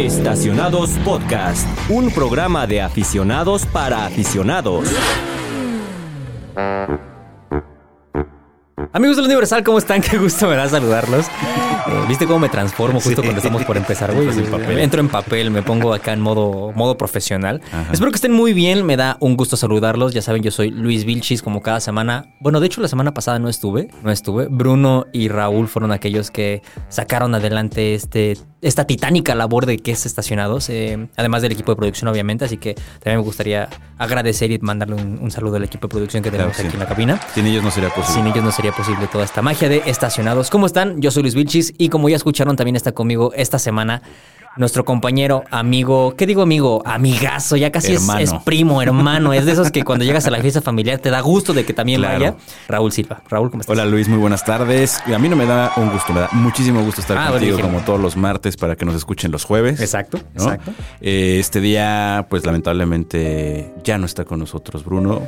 Estacionados Podcast, un programa de aficionados para aficionados. Amigos del Universal, ¿cómo están? Qué gusto me da saludarlos. Eh, ¿Viste cómo me transformo justo cuando estamos por empezar, güey? Entras en papel. Entro en papel, me pongo acá en modo, modo profesional. Espero que estén muy bien, me da un gusto saludarlos. Ya saben, yo soy Luis Vilchis, como cada semana. Bueno, de hecho, la semana pasada no estuve, no estuve. Bruno y Raúl fueron aquellos que sacaron adelante este, esta titánica labor de que es estacionados, eh, además del equipo de producción, obviamente. Así que también me gustaría agradecer y mandarle un, un saludo al equipo de producción que tenemos Claro aquí en la cabina. Sin ellos no sería posible. Sin ellos no sería posible toda esta magia de estacionados. ¿Cómo están? Yo soy Luis Vilchis y como ya escucharon, también está conmigo esta semana nuestro compañero, amigo, ¿qué digo amigo? Amigazo, ya casi es, primo, hermano. Es de esos que cuando llegas a la fiesta familiar te da gusto de que también Claro. vaya. Raúl Silva. Raúl, ¿cómo estás? Hola Luis, muy buenas tardes. A mí no me da un gusto, me da muchísimo gusto estar Ah, contigo como todos los martes para que nos escuchen los jueves. Exacto, ¿no? exacto. Eh, este día, pues lamentablemente ya no está con nosotros Bruno.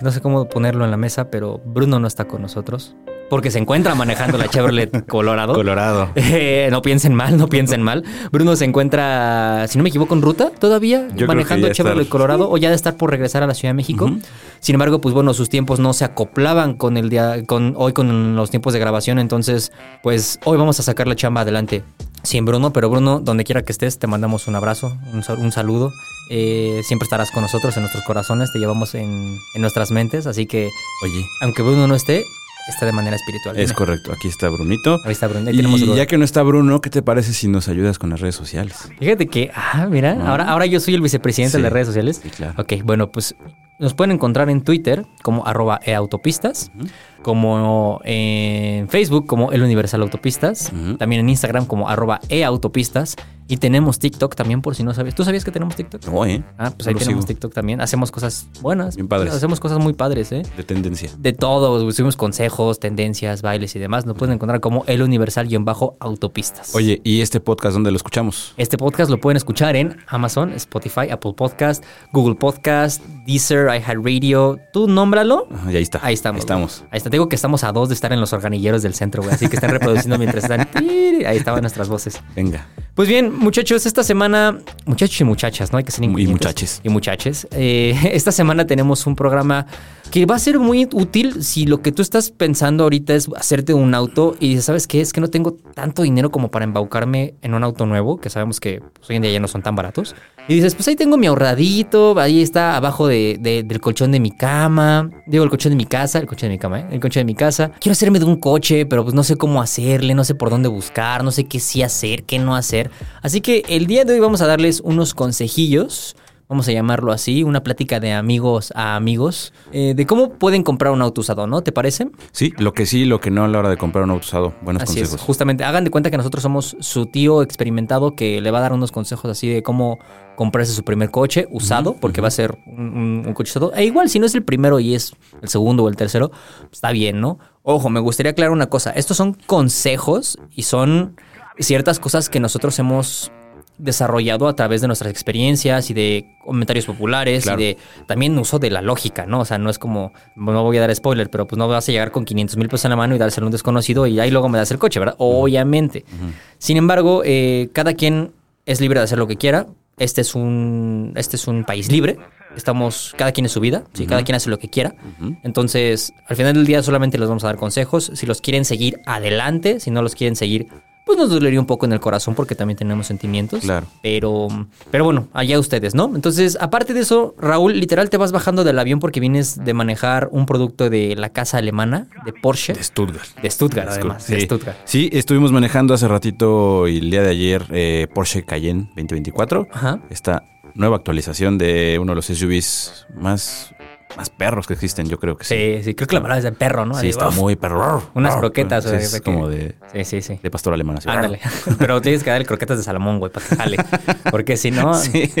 No sé cómo ponerlo en la mesa, pero Bruno no está con nosotros. Porque se encuentra manejando la Chevrolet Colorado. Colorado. Eh, no piensen mal, no piensen mal. Bruno se encuentra, si no me equivoco, en ruta todavía, creo manejando Chevrolet Colorado o ya de estar por regresar a la Ciudad de México. Sin embargo, pues bueno, sus tiempos no se acoplaban con el día, con hoy con los tiempos de grabación. Entonces, pues hoy vamos a sacar la chamba adelante. Sin Bruno, pero Bruno, donde quiera que estés, te mandamos un abrazo, un saludo. Eh, siempre estarás con nosotros en nuestros corazones, te llevamos en, en nuestras mentes. Así que, Oye, aunque Bruno no esté, está de manera espiritual. es Dime. correcto. Aquí está Brunito. Ahí está Bruno. ahí Y ya que no está Bruno, ¿qué te parece si nos ayudas con las redes sociales? Fíjate que, ah, mira, ahora, ahora yo soy el vicepresidente de las redes sociales. Sí, claro. Ok, bueno, pues nos pueden encontrar en Twitter como arroba eautopistas, como en Facebook como El Universal Autopistas, también en Instagram como arroba eautopistas y tenemos TikTok también por si no sabes. ¿Tú sabías que tenemos TikTok? No, ¿eh? Ah, pues ahí tenemos sigo. TikTok también. Hacemos cosas buenas. Bien padres. Hacemos cosas muy padres, ¿eh? De tendencia. De todo, subimos consejos, tendencias, bailes y demás. Nos pueden encontrar como El Universal-Autopistas. Oye, ¿y este podcast dónde lo escuchamos? Este podcast lo pueden escuchar en Amazon, Spotify, Apple Podcast, Google Podcast, Deezer, iHeartRadio. Tú nómbralo. Ajá, y ahí está. Ahí estamos. Ahí estamos. Ahí está. Te digo que estamos a dos de estar en los organilleros del centro, güey. Así que están reproduciendo mientras están. Ahí estaban nuestras voces. Venga. Pues bien, muchachos, esta semana, muchachos y muchachas, ¿no? Hay que ser Y muchaches. Y muchaches. Eh, esta semana tenemos un programa que va a ser muy útil si lo que tú estás pensando ahorita es hacerte un auto y dices, ¿sabes qué? Es que no tengo tanto dinero como para embaucarme en un auto nuevo, que sabemos que pues, hoy en día ya no son tan baratos. Y dices, pues ahí tengo mi ahorradito, ahí está abajo de- de- del colchón de mi cama, digo, el colchón de mi casa, el colchón de mi cama, ¿eh? El colchón de mi casa. Quiero hacerme de un coche, pero pues no sé cómo hacerle, no sé por dónde buscar, no sé qué sí hacer, qué no hacer. Así que el día de hoy vamos a darles unos consejillos, vamos a llamarlo así, una plática de amigos a amigos, eh, de cómo pueden comprar un auto usado, ¿no? ¿Te parece? Sí, lo que sí, lo que no a la hora de comprar un auto usado. Buenos Así consejos. es, justamente. Hagan de cuenta que nosotros somos su tío experimentado que le va a dar unos consejos así de cómo comprarse su primer coche usado, porque va a ser un, un- un coche usado. E igual, si no es el primero y es el segundo o el tercero, está bien, ¿no? Ojo, me gustaría aclarar una cosa. Estos son consejos y son ciertas cosas que nosotros hemos desarrollado a través de nuestras experiencias y de comentarios populares Claro. y de también uso de la lógica, ¿no? O sea, no es como, no voy a dar spoiler, pero pues no vas a llegar con 500 mil pesos en la mano y dárselo a un desconocido y ahí luego me das el coche, ¿verdad? Obviamente. Sin embargo, eh, cada quien es libre de hacer lo que quiera. Este es un, este es un país libre. Estamos, cada quien es su vida, ¿sí? cada quien hace lo que quiera. Entonces, al final del día solamente les vamos a dar consejos. Si los quieren seguir, adelante. Si no los quieren seguir, pues nos dolería un poco en el corazón porque también tenemos sentimientos. Claro. Pero, pero bueno, allá ustedes, ¿no? Entonces, aparte de eso, Raúl, literal te vas bajando del avión porque vienes de manejar un producto de la casa alemana, de Porsche. De Stuttgart. De Stuttgart, además. Sí. De Stuttgart. Sí, estuvimos manejando hace ratito y el día de ayer eh, Porsche Cayenne 2024. Ajá. Esta nueva actualización de uno de los SUVs más, más perros que existen, yo creo que sí. Sí, sí, creo que la palabra es de perro, ¿no? Sí, Así, está uf, muy perro. Unas croquetas, Sí, güey, es de que- como de, Sí, sí, sí. de pastor alemán. así. Ándale. Pero tienes que darle croquetas de Salomón, güey, para que jale. Porque si no. Sí.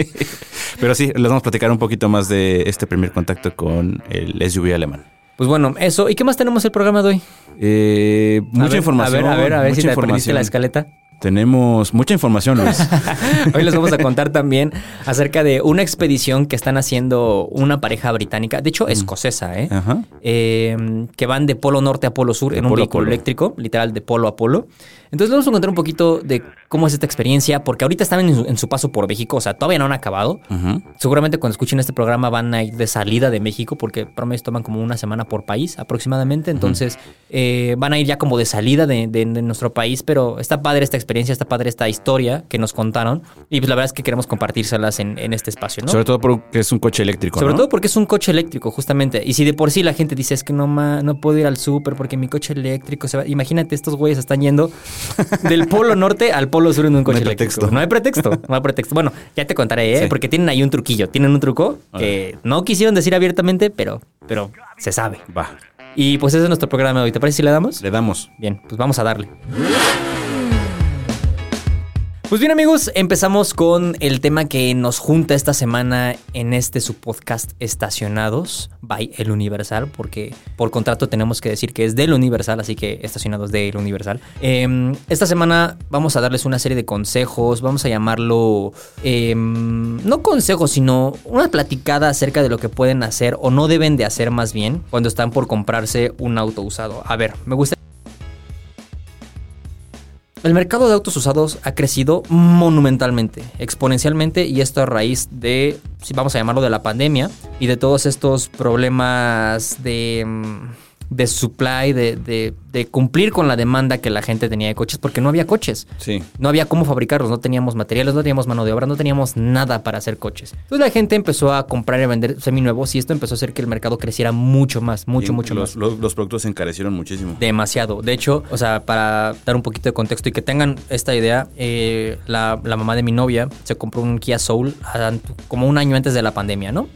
Pero sí, les vamos a platicar un poquito más de este primer contacto con el SUV alemán. Pues bueno, eso. ¿Y qué más tenemos el programa de hoy? Eh, A mucha ver, información. A ver, a ver, a ver mucha si te aprendiste la escaleta. Tenemos mucha información, Luis. Hoy les vamos a contar también acerca de una expedición que están haciendo una pareja británica, de hecho escocesa, ¿eh? Ajá. Eh, que van de polo norte a polo sur De en un vehículo eléctrico, literal de polo a polo. Entonces les vamos a contar un poquito de cómo es esta experiencia, porque ahorita están en su, en su paso por México, o sea, todavía no han acabado. Seguramente cuando escuchen este programa van a ir de salida de México, porque promedio toman como una semana por país aproximadamente. Entonces eh, van a ir ya como de salida de, de- de nuestro país, pero está padre esta experiencia, está padre esta historia que nos contaron. Y pues la verdad es que queremos compartírselas en, en este espacio, ¿no? Sobre todo porque es un coche eléctrico, Sobre ¿no? todo porque es un coche eléctrico, justamente. Y si de por sí la gente dice es que no, ma- no puedo ir al súper porque mi coche eléctrico se va. Imagínate, estos güeyes están yendo del polo norte al polo sur en un coche hay eléctrico. No hay pretexto. No hay pretexto. Bueno, ya te contaré, ¿eh? Sí. Porque tienen ahí un truquillo. Tienen un truco que no quisieron decir abiertamente, pero, pero se sabe. Va, Y pues ese es nuestro programa de hoy. ¿Te parece si le damos? le damos. Bien, pues vamos a darle. Pues bien amigos, empezamos con el tema que nos junta esta semana en este su podcast Estacionados by El Universal, porque por contrato tenemos que decir que es del Universal, así que Estacionados de El Universal. Eh, esta semana vamos a darles una serie de consejos, vamos a llamarlo, eh, no consejos, sino una platicada acerca de lo que pueden hacer o no deben de hacer más bien cuando están por comprarse un auto usado. A ver, me gusta... El mercado de autos usados ha crecido monumentalmente, exponencialmente, y esto a raíz de, si vamos a llamarlo, de la pandemia y de todos estos problemas de, mm, de supply, de, de- de cumplir con la demanda que la gente tenía de coches, porque no había coches. Sí. No había cómo fabricarlos, no teníamos materiales, no teníamos mano de obra, no teníamos nada para hacer coches. Entonces la gente empezó a comprar y vender seminuevos y esto empezó a hacer que el mercado creciera mucho más, mucho, Y mucho los, más. Los, los productos se encarecieron muchísimo. Demasiado. De hecho, o sea, para dar un poquito de contexto y que tengan esta idea, eh, la, la mamá de mi novia se compró un Kia Soul ah, como un año antes de la pandemia, ¿no?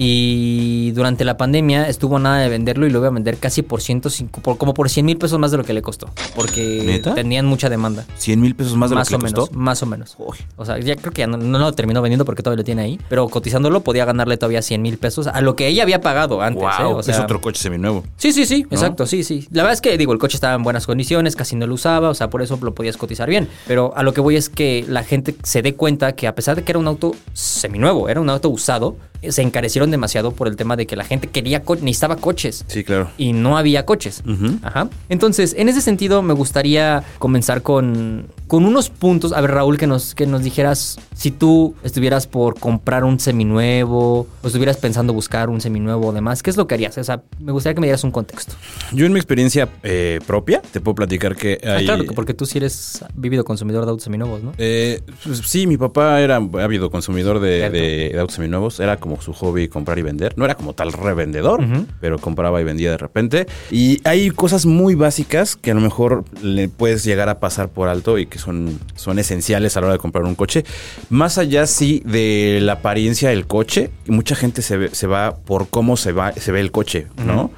Y durante la pandemia estuvo nada de venderlo y lo iba a vender casi por 105, por, como por 100 mil pesos más de lo que le costó. Porque ¿Neta? tenían mucha demanda. 100 mil pesos más de más lo que le costó. más o menos. Uy. O sea, ya creo que ya no, no lo terminó vendiendo porque todavía lo tiene ahí. Pero cotizándolo podía ganarle todavía 100 mil pesos a lo que ella había pagado antes. ¿eh? Wow, O sea, es otro coche seminuevo. Sí, sí, sí, ¿No? exacto, sí, sí. La verdad es que, digo, el coche estaba en buenas condiciones, casi no lo usaba, o sea, por eso lo podías cotizar bien. Pero a lo que voy es que la gente se dé cuenta que a pesar de que era un auto seminuevo, era un auto usado, se encarecieron demasiado por el tema de que la gente quería, co- necesitaba coches. Sí, claro. Y no había coches. Ajá. Entonces, en ese sentido, me gustaría comenzar con, con unos puntos. A ver, Raúl, que nos, que nos dijeras si tú estuvieras por comprar un seminuevo o estuvieras pensando buscar un seminuevo o demás, ¿qué es lo que harías? O sea, me gustaría que me dieras un contexto. Yo en mi experiencia eh, propia te puedo platicar que Ah, claro, porque tú sí eres vivido consumidor de autos seminuevos, ¿no? Eh, pues, sí, mi papá era ávido consumidor de- de autos seminuevos. Era como su hobby comprar y vender. No era como tal revendedor, pero compraba y vendía de repente. Y hay cosas muy básicas que a lo mejor le puedes llegar a pasar por alto y que son, son esenciales a la hora de comprar un coche. Más allá, sí, de la apariencia del coche, mucha gente se, ve- se va por cómo se, va, se ve el coche, ¿no?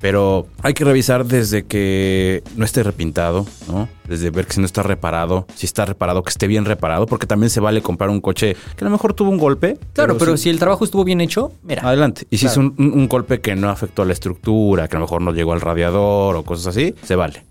Pero hay que revisar desde que no esté repintado, ¿no? Desde ver que si no está reparado, si está reparado, que esté bien reparado, porque también se vale comprar un coche que a lo mejor tuvo un golpe. Claro, pero si el trabajo estuvo bien hecho, mira. Adelante. Y si Claro. es un, golpe que no afectó a la estructura, que a lo mejor no llegó al radiador o cosas así, se vale.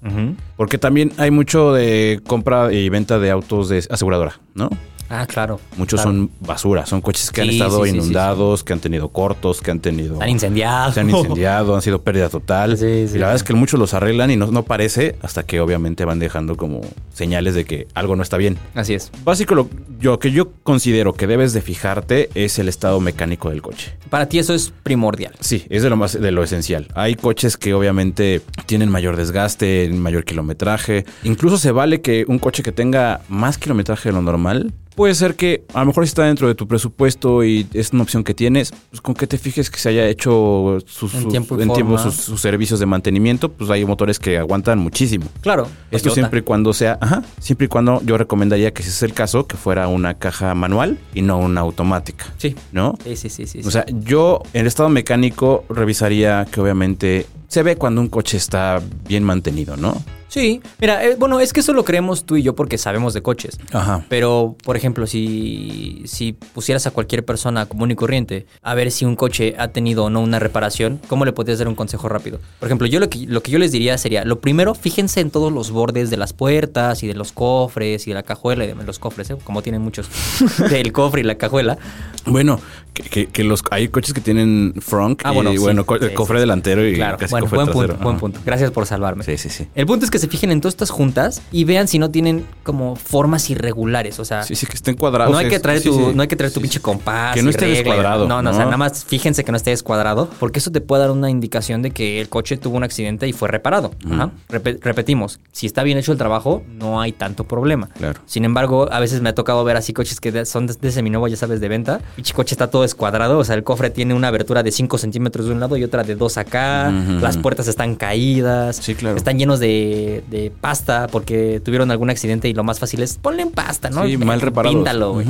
Porque también hay mucho de compra y venta de autos de aseguradora, ¿no? Ah, claro. Muchos claro. son basura, son coches que han estado sí, sí, sí, inundados, que han tenido cortos, que han tenido... Están incendiados. Se han incendiado, han sido pérdida total. Sí, y sí. la verdad es que muchos los arreglan y no, no parece hasta que obviamente van dejando como señales de que algo no está bien. Así es. Básico, lo yo, que yo considero que debes de fijarte es el estado mecánico del coche. Para ti eso es primordial. Sí, es de lo más de lo esencial. Hay coches que obviamente tienen mayor desgaste, mayor kilometraje. Incluso se vale que un coche que tenga más kilometraje de lo normal puede ser que a lo mejor si está dentro de tu presupuesto y es una opción que tienes, pues con que te fijes que se haya hecho sus, En sus- tiempo y en tiempo forma. sus, sus servicios de mantenimiento, pues hay motores que aguantan muchísimo. Claro. Esto siempre y cuando sea, ajá, siempre y cuando yo recomendaría que si es el caso, que fuera una caja manual y no una automática, Sí. ¿no? Sí, sí, sí, sí. O sea, yo en el estado mecánico revisaría que obviamente se ve cuando un coche está bien mantenido, ¿no? Sí, mira, eh, bueno, es que eso lo creemos tú y yo porque sabemos de coches. Ajá. Pero, por ejemplo, si, si pusieras a cualquier persona común y corriente a ver si un coche ha tenido o no una reparación, ¿cómo le podrías dar un consejo rápido? Por ejemplo, yo lo que, lo que yo les diría sería, lo primero, fíjense en todos los bordes de las puertas y de los cofres y de la cajuela y de los cofres, ¿eh? como tienen muchos, del cofre y la cajuela. Bueno, que, que- que los hay coches que tienen front Ah, y bueno, sí, el cofre sí. delantero y Claro, casi bueno, cofre buen trasero. punto, buen punto. Gracias por salvarme. Sí, sí, sí. El punto es que se fijen en todas estas juntas y vean si no tienen como formas irregulares, o sea... Sí, sí, que estén cuadrados. No hay que traer sí, tu, sí. no hay que traer tu pinche compás. Que no esté descuadrado, No, no, o sea, nada más fíjense que no esté descuadrado, porque eso te puede dar una indicación de que el coche tuvo un accidente y fue reparado. Ajá. Repetimos, si está bien hecho el trabajo, no hay tanto problema. Claro. Sin embargo, a veces me ha tocado ver así coches que son de, de seminuevo, ya sabes, de venta. Pinche coche está todo descuadrado, o sea, el cofre tiene una abertura de 5 centímetros de un lado y otra de 2 acá. Las puertas están caídas. Sí, claro. Están llenos de, de pasta porque tuvieron algún accidente y lo más fácil es ponle en pasta, ¿no? Sí, mal reparados. Píntalo, güey.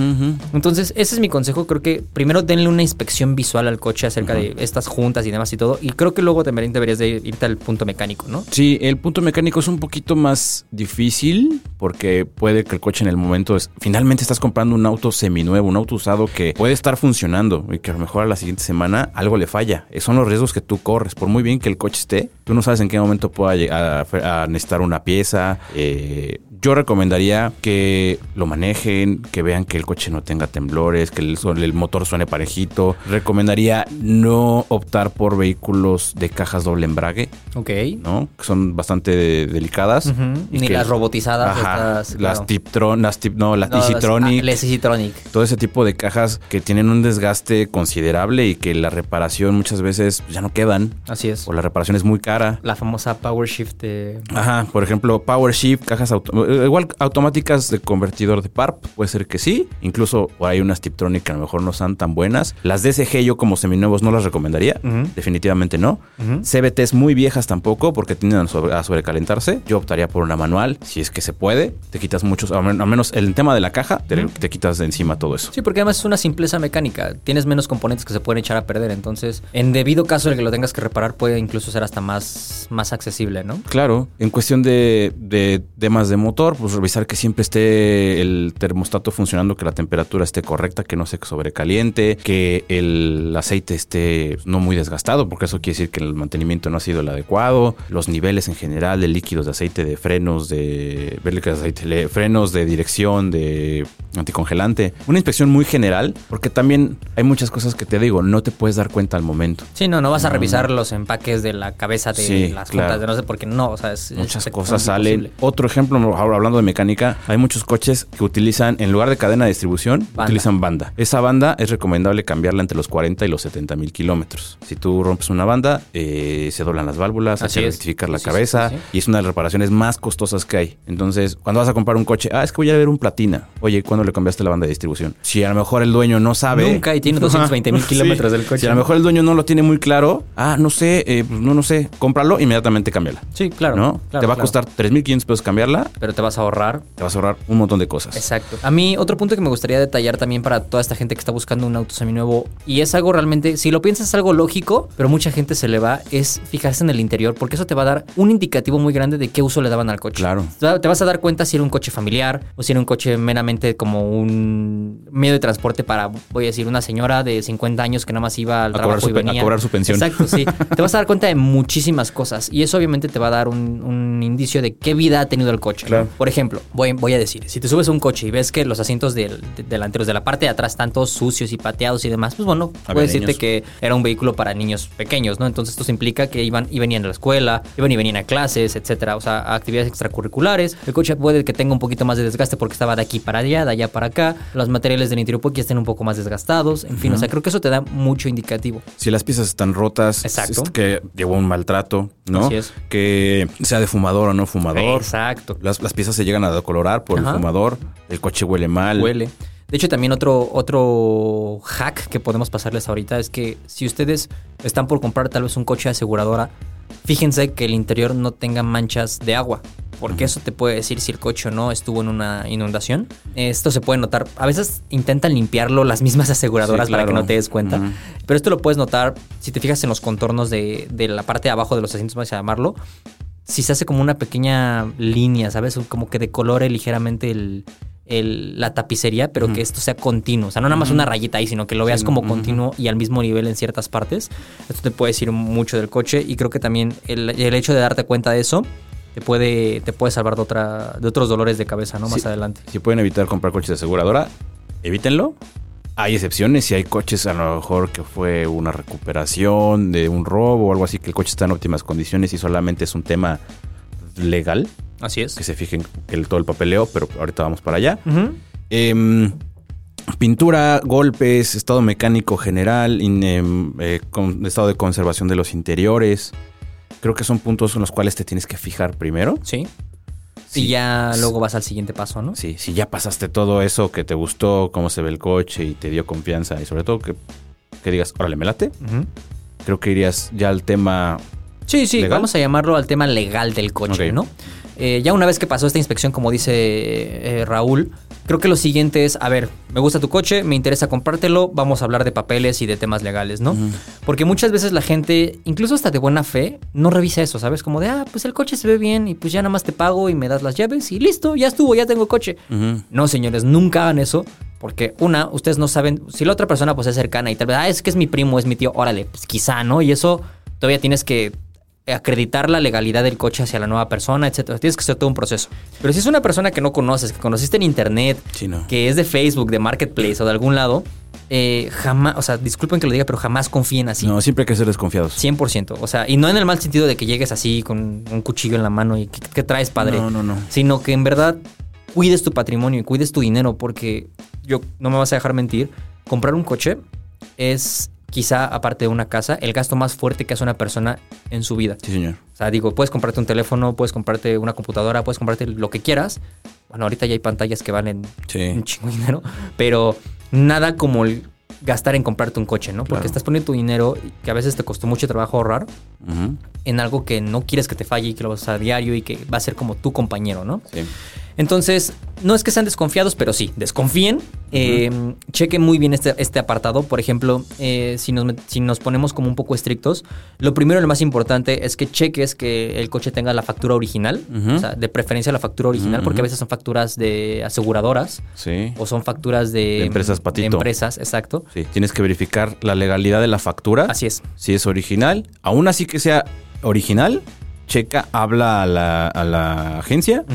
Entonces, ese es mi consejo. Creo que primero denle una inspección visual al coche acerca de estas juntas y demás y todo. Y creo que luego también deberías de irte al punto mecánico, ¿no? Sí, el punto mecánico es un poquito más difícil porque puede que el coche en el momento es finalmente estás comprando un auto seminuevo, un auto usado que puede estar funcionando y que a lo mejor a la siguiente semana algo le falla. Esos son los riesgos que tú corres. Por muy bien que el coche esté, tú no sabes en qué momento pueda llegar a, a necesitar una pieza. Eh, yo recomendaría que lo manejen, que vean que el coche no tenga temblores, que el, motor suene parejito. Recomendaría no optar por vehículos de cajas doble embrague. Ok. ¿no? Que son bastante de- delicadas. Y Ni que- las robotizadas. Ajá, estas, las claro. Tiptron, las Tip, no, las No, las- Easytronic, ah, las Easytronic. todo ese tipo de cajas que tienen un desgaste considerable y que la reparación muchas veces ya no quedan Así es. o la reparación es muy cara. La famosa Power Shift de... Ajá, por ejemplo, Power Shift, cajas auto- igual automáticas de convertidor de PARP, puede ser que sí. Incluso ahí unas Tiptronic que a lo mejor no son tan buenas. Las DSG yo como seminuevos no las recomendaría, definitivamente no. Ujú. CBTs muy viejas tampoco porque tienden a, sobre- a sobrecalentarse. Yo optaría por una manual, si es que se puede. Te quitas muchos, al men- al menos el tema de la caja, te, quitas de encima todo eso. Sí, porque además es una simpleza mecánica. Tienes menos componentes que se pueden echar a perder. Entonces, en debido caso de que lo tengas que reparar, puede incluso ser hasta más, más accesible, ¿no? Claro, en cuestión de, de temas de pues revisar que siempre esté el termostato funcionando, que la temperatura esté correcta, que no se sobrecaliente, que el aceite esté no muy desgastado, porque eso quiere decir que el mantenimiento no ha sido el adecuado, los niveles en general de líquidos de aceite, de frenos, de, de aceite, le- frenos de dirección, de anticongelante. Una inspección muy general, porque también hay muchas cosas que te digo, no te puedes dar cuenta al momento. Sí, no, no vas a revisar los empaques de la cabeza de Sí, las claro. juntas de no sé, porque no, o sea, es Muchas es cosas salen. Otro ejemplo, ahora hablando de mecánica, hay muchos coches que utilizan, en lugar de cadena de distribución, Banda. utilizan banda. Esa banda es recomendable cambiarla entre los 40 y los 70 mil kilómetros. Si tú rompes una banda, eh, se doblan las válvulas, hay Así que es. rectificar la Sí, cabeza sí, y es una de las reparaciones más costosas que hay. Entonces, cuando vas a comprar un coche, ah, es que voy a ver un platina. Oye, ¿cuándo le cambiaste la banda de distribución? Si a lo mejor el dueño no sabe. Nunca y tiene 220 mil Sí. kilómetros del coche. Si a lo mejor el dueño no lo tiene muy claro, ah, no sé, eh, pues no, no sé, cómpralo, inmediatamente cámbiala. Sí, claro. ¿No? claro, te va a costar 3.500 pesos cambiarla, Pero te vas a ahorrar. te vas a ahorrar un montón de cosas. Exacto. A mí, otro punto que me gustaría detallar también para toda esta gente que está buscando un auto seminuevo, y es algo realmente, si lo piensas, es algo lógico, pero mucha gente se le va, es fijarse en el interior, porque eso te va a dar un indicativo muy grande de qué uso le daban al coche. Claro. Te vas a dar cuenta si era un coche familiar o si era un coche meramente como un medio de transporte para, voy a decir, una señora de 50 años que nada más iba al A trabajo su y pe- a venía. cobrar su pensión. Exacto, sí. te vas a dar cuenta de muchísimas cosas y eso obviamente te va a dar un, un indicio de qué vida ha tenido el coche. Por ejemplo, voy, voy a decir, si te subes a un coche y ves que los asientos del- de- delanteros de la parte de atrás están todos sucios y pateados y demás, pues bueno, Había puedes decirte niños. que era un vehículo para niños pequeños, ¿no? Entonces esto implica que iban y venían a la escuela, iban y venían a clases, etcétera, o sea, a actividades extracurriculares. El coche puede que tenga un poquito más de desgaste porque estaba de aquí para allá, de allá para acá. Los materiales del interior puede que estén un poco más desgastados. En fin, o sea, creo que eso te da mucho indicativo. Si las piezas están rotas, Exacto. es que llevó un maltrato, ¿no? Así es. Que sea de fumador o no fumador. Exacto. Las, las piezas se llegan a decolorar por Ajá. el fumador, el coche huele mal. Huele. De hecho, también otro, otro hack que podemos pasarles ahorita es que si ustedes están por comprar tal vez un coche de aseguradora, fíjense que el interior no tenga manchas de agua. Porque eso te puede decir si el coche o no estuvo en una inundación. Esto se puede notar. A veces intentan limpiarlo las mismas aseguradoras Sí, para que no te des cuenta. Pero esto lo puedes notar si te fijas en los contornos de, de la parte de abajo de los asientos, vamos a llamarlo. si se hace como una pequeña línea, ¿sabes? Como que decolore ligeramente el, el- la tapicería, pero que esto sea continuo. O sea, no nada más una rayita ahí, sino que lo veas como continuo y al mismo nivel en ciertas partes. Esto te puede decir mucho del coche y creo que también el, el hecho de darte cuenta de eso te puede, te puede salvar de, otra, de otros dolores de cabeza, ¿no? Más Sí. adelante. Si pueden evitar comprar coches de aseguradora, evítenlo. Hay excepciones, si hay coches a lo mejor que fue una recuperación de un robo o algo así, que el coche está en óptimas condiciones y solamente es un tema legal, Así es. que se fijen el, todo el papeleo, pero ahorita vamos para allá. Em, pintura, golpes, estado mecánico general, in- em, eh, con- estado de conservación de los interiores. Creo que son puntos en los cuales te tienes que fijar primero. Sí. Sí. Y ya luego vas al siguiente paso, ¿no? Sí, si ya pasaste todo eso que te gustó, cómo se ve el coche y te dio confianza y sobre todo que, que digas, órale, me late, creo que irías ya al tema... Sí, sí, ¿Legal? vamos a llamarlo al tema legal del coche. ¿no? Eh, ya una vez que pasó esta inspección, como dice eh, Raúl, creo que lo siguiente es, a ver, me gusta tu coche, me interesa comprártelo, vamos a hablar de papeles y de temas legales, ¿no? Porque muchas veces la gente, incluso hasta de buena fe, no revisa eso, ¿sabes? Como de, ah, pues el coche se ve bien y pues ya nada más te pago y me das las llaves y listo, ya estuvo, ya tengo coche. No, señores, nunca hagan eso. Porque una, ustedes no saben, si la otra persona pues es cercana y tal vez, ah, es que es mi primo, es mi tío, órale, pues quizá, ¿no? Y eso todavía tienes que acreditar la legalidad del coche hacia la nueva persona, etcétera. Tienes que hacer todo un proceso. Pero si es una persona que no conoces, que conociste en internet, Sí, no. que es de Facebook, de Marketplace o de algún lado, eh, jamás, o sea, disculpen que lo diga, pero jamás confíen así. No, siempre hay que ser desconfiados. 100%. O sea, y no en el mal sentido de que llegues así con un cuchillo en la mano y ¿qué, qué traes, padre? No, no, no. Sino que en verdad cuides tu patrimonio y cuides tu dinero porque yo no me vas a dejar mentir. Comprar un coche es quizá, aparte de una casa, el gasto más fuerte que hace una persona en su vida. Sí, señor. O sea, digo, puedes comprarte un teléfono, puedes comprarte una computadora, puedes comprarte lo que quieras. Bueno, ahorita ya hay pantallas que valen Sí. un chingo de dinero, pero nada como el gastar en comprarte un coche, ¿no? Porque Claro. estás poniendo tu dinero que a veces te costó mucho trabajo ahorrar en algo que no quieres que te falle y que lo vas a diario y que va a ser como tu compañero, ¿no? Sí. Entonces, no es que sean desconfiados, pero sí, desconfíen. Eh, chequen muy bien este, este apartado. Por ejemplo, eh, si, nos, si nos ponemos como un poco estrictos, lo primero y lo más importante es que cheques que el coche tenga la factura original. O sea, de preferencia la factura original, porque a veces son facturas de aseguradoras Sí. o son facturas de, De empresas patito. de empresas, exacto. Sí. Tienes que verificar la legalidad de la factura. Así es. Si es original. Aún así que sea original, checa, habla a la, a la agencia.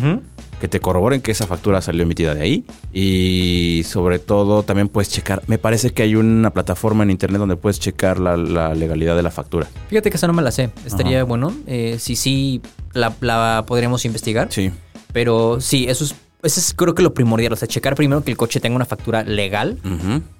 Que te corroboren que esa factura salió emitida de ahí. Y sobre todo también puedes checar, me parece que hay una plataforma en internet donde puedes checar la, la legalidad de la factura. Fíjate que esa no me la sé. Estaría Ajá. bueno. Eh, si sí, la, la podríamos investigar. Sí. Pero sí, eso es, eso es creo que lo primordial. O sea, checar primero que el coche tenga una factura legal.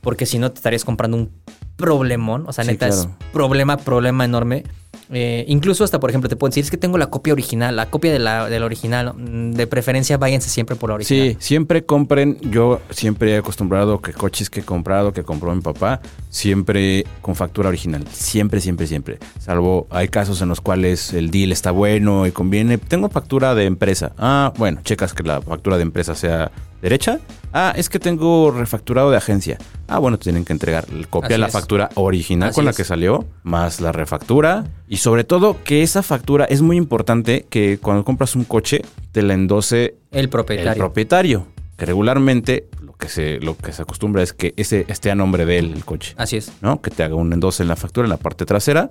Porque si no, te estarías comprando un problemón. O sea, Sí, neta, es problema, problema enorme. Eh, incluso hasta, por ejemplo, te pueden decir, es que tengo la copia original, la copia de la, de la original. Mm, De preferencia, váyanse siempre por la original. Sí, siempre compren. Yo siempre he acostumbrado que coches que he comprado, que compró mi papá, siempre con factura original. Siempre, siempre, siempre. Salvo hay casos en los cuales el deal está bueno y conviene. Tengo factura de empresa. Ah, bueno, checas que la factura de empresa sea derecha. Ah, es que tengo refacturado de agencia. Ah, bueno, tienen que entregar copia de la es. factura original Así con la es. que salió, más la refactura. Y sobre todo que esa factura es muy importante que cuando compras un coche te la endose El propietario. el propietario. Que regularmente lo que se, lo que se acostumbra es que ese esté a nombre de él el coche. Así es. ¿No? Que te haga un endose en la factura, en la parte trasera.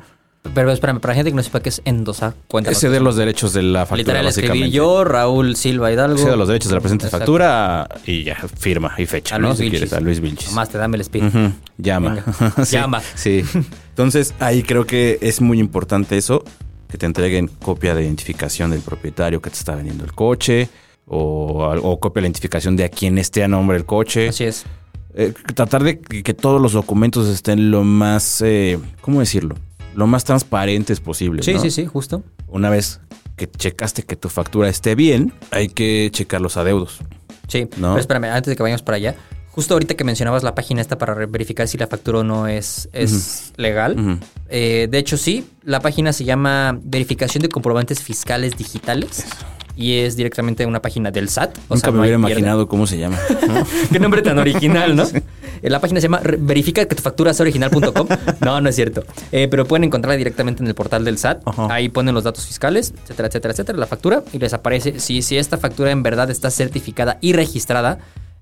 Pero espérame, para la gente que no sepa qué es endosar, cuéntanos. Es ceder los derechos de la factura, Literal, escribí yo, Raúl Silva Hidalgo. Cede los derechos de la presente Exacto. factura y ya, firma y fecha, A ¿no? Luis Si Vilchis. quieres, a Luis Vilchis. Más te dame el speed. Llama. Sí, Llama. Sí. Entonces, ahí creo que es muy importante eso, que te entreguen copia de identificación del propietario que te está vendiendo el coche, o, o copia de identificación de a quien esté a nombre el coche. Así es. Eh, tratar de que, que todos los documentos estén lo más, eh, ¿cómo decirlo? Lo más transparentes posible. Sí, ¿no? sí, sí, justo. Una vez que checaste que tu factura esté bien, hay que checar los adeudos. Sí, ¿No? pero espérame, antes de que vayamos para allá, justo ahorita que mencionabas la página esta para verificar si la factura o no es, es legal. Eh, de hecho, sí, la página se llama Verificación de Comprobantes Fiscales Digitales. Y es directamente una página del SAT. O Nunca sea, me no hubiera pierde. imaginado cómo se llama. Qué nombre tan original, ¿no? Eh, La página se llama verifica que tu factura es original.com. No, no es cierto. Eh, pero pueden encontrarla directamente en el portal del SAT. Ajá. Ahí ponen los datos fiscales, etcétera, etcétera, etcétera, la factura y les aparece si, si esta factura en verdad está certificada y registrada.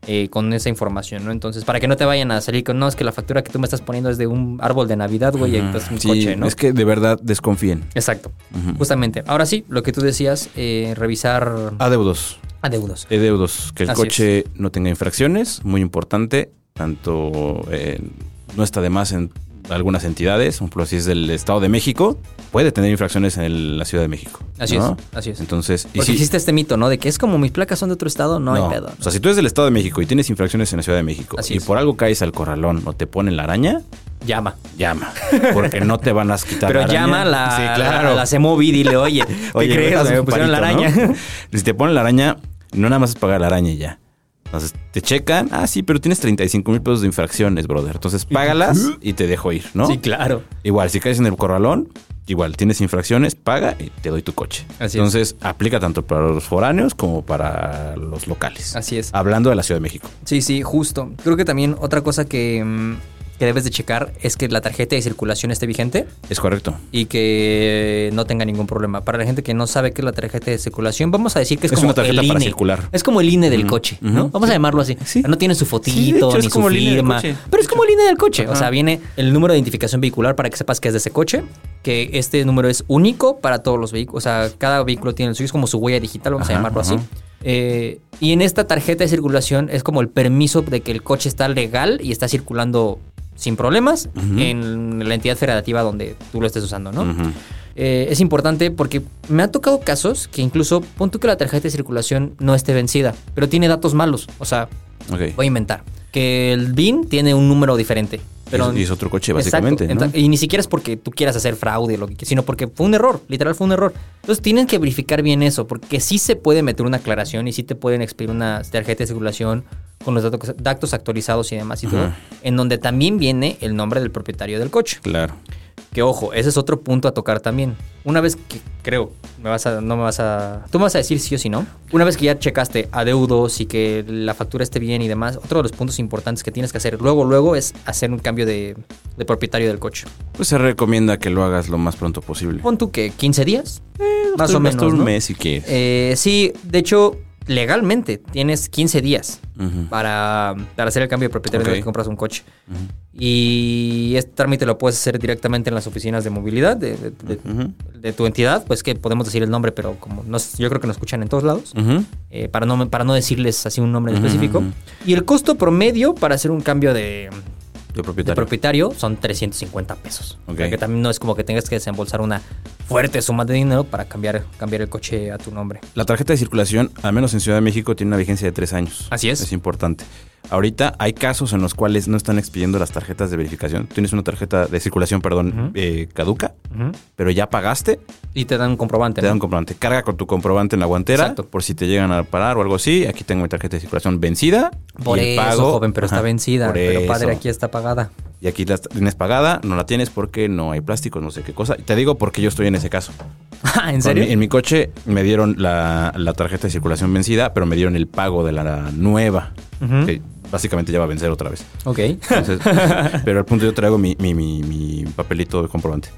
Eh, con esa información, ¿no? Entonces, para que no te vayan a salir con, no, es que la factura que tú me estás poniendo es de un árbol de Navidad, güey, y es un Sí, coche, ¿no? Es que de verdad desconfíen. Exacto, justamente. Ahora sí, lo que tú decías, eh, revisar Adeudos. adeudos. Adeudos. Que el Así coche no tenga infracciones, muy importante. Tanto eh, no está de más en algunas entidades. Por ejemplo, si es del Estado de México, puede tener infracciones en el- la Ciudad de México. Así ¿no? es, así es. Entonces, y Porque si- existe este mito, ¿no? De que es como mis placas son de otro estado, no, no, hay pedo. O sea, si tú eres del Estado de México y tienes infracciones en la Ciudad de México Así y es. por algo caes al corralón o te ponen la araña, Llama. llama. Porque no te van a quitar Pero la araña. llama la, Sí, la, claro. la Semovi y dile, oye, ¿qué Oye, crees? Me pusieron la araña. ¿no? Si te ponen la araña, no nada más es pagar la araña y ya. Entonces te checan, ah, sí, pero tienes 35 mil pesos de infracciones, brother. Entonces págalas y te dejo ir, ¿no? Sí, claro. Igual, si caes en el corralón, igual tienes infracciones, paga y te doy tu coche. Así es. Entonces aplica tanto para los foráneos como para los locales. Así es. Hablando de la Ciudad de México. Sí, sí, justo. Creo que también otra cosa que, mm, que debes de checar es que la tarjeta de circulación esté vigente Es correcto. y que no tenga ningún problema. Para la gente que no sabe qué es la tarjeta de circulación, vamos a decir que es, Es como una tarjeta el para INE. circular. Es como el INE del coche, ¿no? Vamos a llamarlo así. Sí. No tiene su Sí, fotito, hecho, ni su firma. Pero es como el INE del coche. O sea, viene el número de identificación vehicular para que sepas que es de ese coche. Que este número es único para todos los vehículos. O sea, cada vehículo tiene el suyo. Es como su huella digital, vamos a Ajá, llamarlo así. Eh, y en esta tarjeta de circulación es como el permiso de que el coche está legal y está circulando sin problemas en la entidad federativa donde tú lo estés usando, ¿no? Eh, es importante porque me ha tocado casos que incluso pon tú que la tarjeta de circulación no esté vencida, pero tiene datos malos. O sea, voy a inventar que el BIN tiene un número diferente. Pero y, es, otro coche, Exacto. básicamente. Y ni siquiera es porque tú quieras hacer fraude, lo que sino porque fue un error, literal fue un error. Entonces tienen que verificar bien eso, porque sí se puede meter una aclaración y sí te pueden expedir una tarjeta de circulación con los datos, datos actualizados y demás y todo, en donde también viene el nombre del propietario del coche. Claro. Que ojo, ese es otro punto a tocar también. Una vez que creo, me vas a, no me vas a. Tú me vas a decir sí o sí no. Una vez que ya checaste adeudos y que la factura esté bien y demás, otro de los puntos importantes que tienes que hacer luego, luego es hacer un cambio de, de propietario del coche. Pues se recomienda que lo hagas lo más pronto posible. Pon tú que 15 días, más Hasta- o menos. un ¿no? mes si quieres. Eh, sí, de hecho, legalmente tienes 15 días para, para hacer el cambio de propietario Ok. de que compras un coche. Y este trámite lo puedes hacer directamente en las oficinas de movilidad de, de- de- Ujú. de tu entidad, pues que podemos decir el nombre, pero como no, yo creo que nos escuchan en todos lados, eh, para, no, para no decirles así un nombre en específico. Y el costo promedio para hacer un cambio de, propietario. propietario son 350 pesos. Ok. O sea que también no es como que tengas que desembolsar una fuerte suma de dinero para cambiar, cambiar el coche a tu nombre. La tarjeta de circulación, al menos en Ciudad de México, tiene una vigencia de tres años. Así es. Es importante. Ahorita hay casos en los cuales no están expidiendo las tarjetas de verificación. Tienes una tarjeta de circulación, perdón, eh, caduca, pero ya pagaste, Y te dan un comprobante. te dan un comprobante. Carga con tu comprobante en la guantera Exacto. por si te llegan a parar o algo así. Aquí tengo mi tarjeta de circulación vencida. Por y el eso, pago- joven, pero está vencida. por Pero padre, eso. aquí está pagada. Y aquí la tienes pagada, no la tienes porque no hay plásticos, no sé qué cosa. Y te digo porque yo estoy en ese caso. ¿En serio? mi- en mi coche me dieron la, la tarjeta de circulación vencida, pero me dieron el pago de la nueva, que básicamente ya va a vencer otra vez. Ok. Entonces, pero al punto yo traigo mi, mi, mi- mi papelito de comprobante.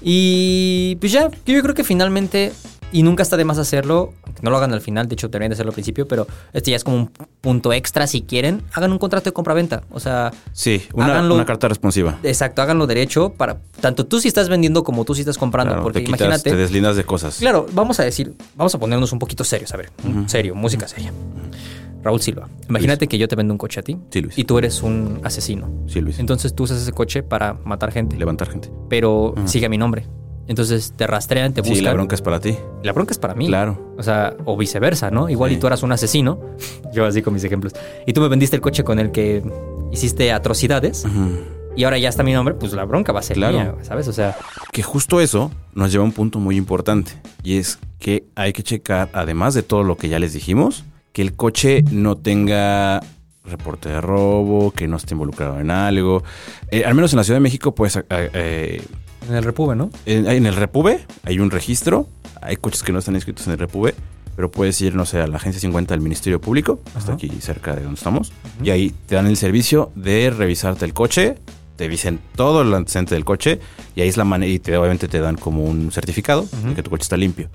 Y pues ya, yo creo que finalmente, y nunca está de más hacerlo, no lo hagan al final, de hecho deberían de hacerlo al principio, pero este ya es como un punto extra si quieren, hagan un contrato de compra-venta. O sea, Sí, una, Háganlo. una carta responsiva. exacto, háganlo derecho para tanto tú si estás vendiendo como tú si estás comprando, Claro, porque te quitas, imagínate... te deslindas de cosas. Claro, vamos a decir, vamos a ponernos un poquito serios, a ver, serio, música seria. Raúl Silva, imagínate que yo te vendo un coche a ti Sí, Luis. y tú eres un asesino. Sí, Luis. Entonces tú usas ese coche para matar gente, Levantar gente. pero Ajá. sigue mi nombre. Entonces te rastrean, te buscan. Sí, la bronca es para ti. La bronca es para mí. Claro. O sea, o viceversa, ¿no? Igual Sí. y tú eras un asesino, yo así con mis ejemplos, y tú me vendiste el coche con el que hiciste atrocidades, y ahora ya está mi nombre, pues la bronca va a ser Claro. mía, ¿sabes? O sea, Que justo eso nos lleva a un punto muy importante. Y es que hay que checar, además de todo lo que ya les dijimos, que el coche no tenga reporte de robo, que no esté involucrado en algo. Eh, al menos en la Ciudad de México, pues eh, en el repube, ¿no? en, en el Repube hay un registro. Hay coches que no están inscritos en el Repube. pero puedes ir, no sé, a la agencia 50 del Ministerio Público, hasta aquí cerca de donde estamos, y ahí te dan el servicio de revisarte el coche, te dicen todo el antecedente del coche, y ahí es la manera, y te, obviamente te dan como un certificado de que tu coche está limpio.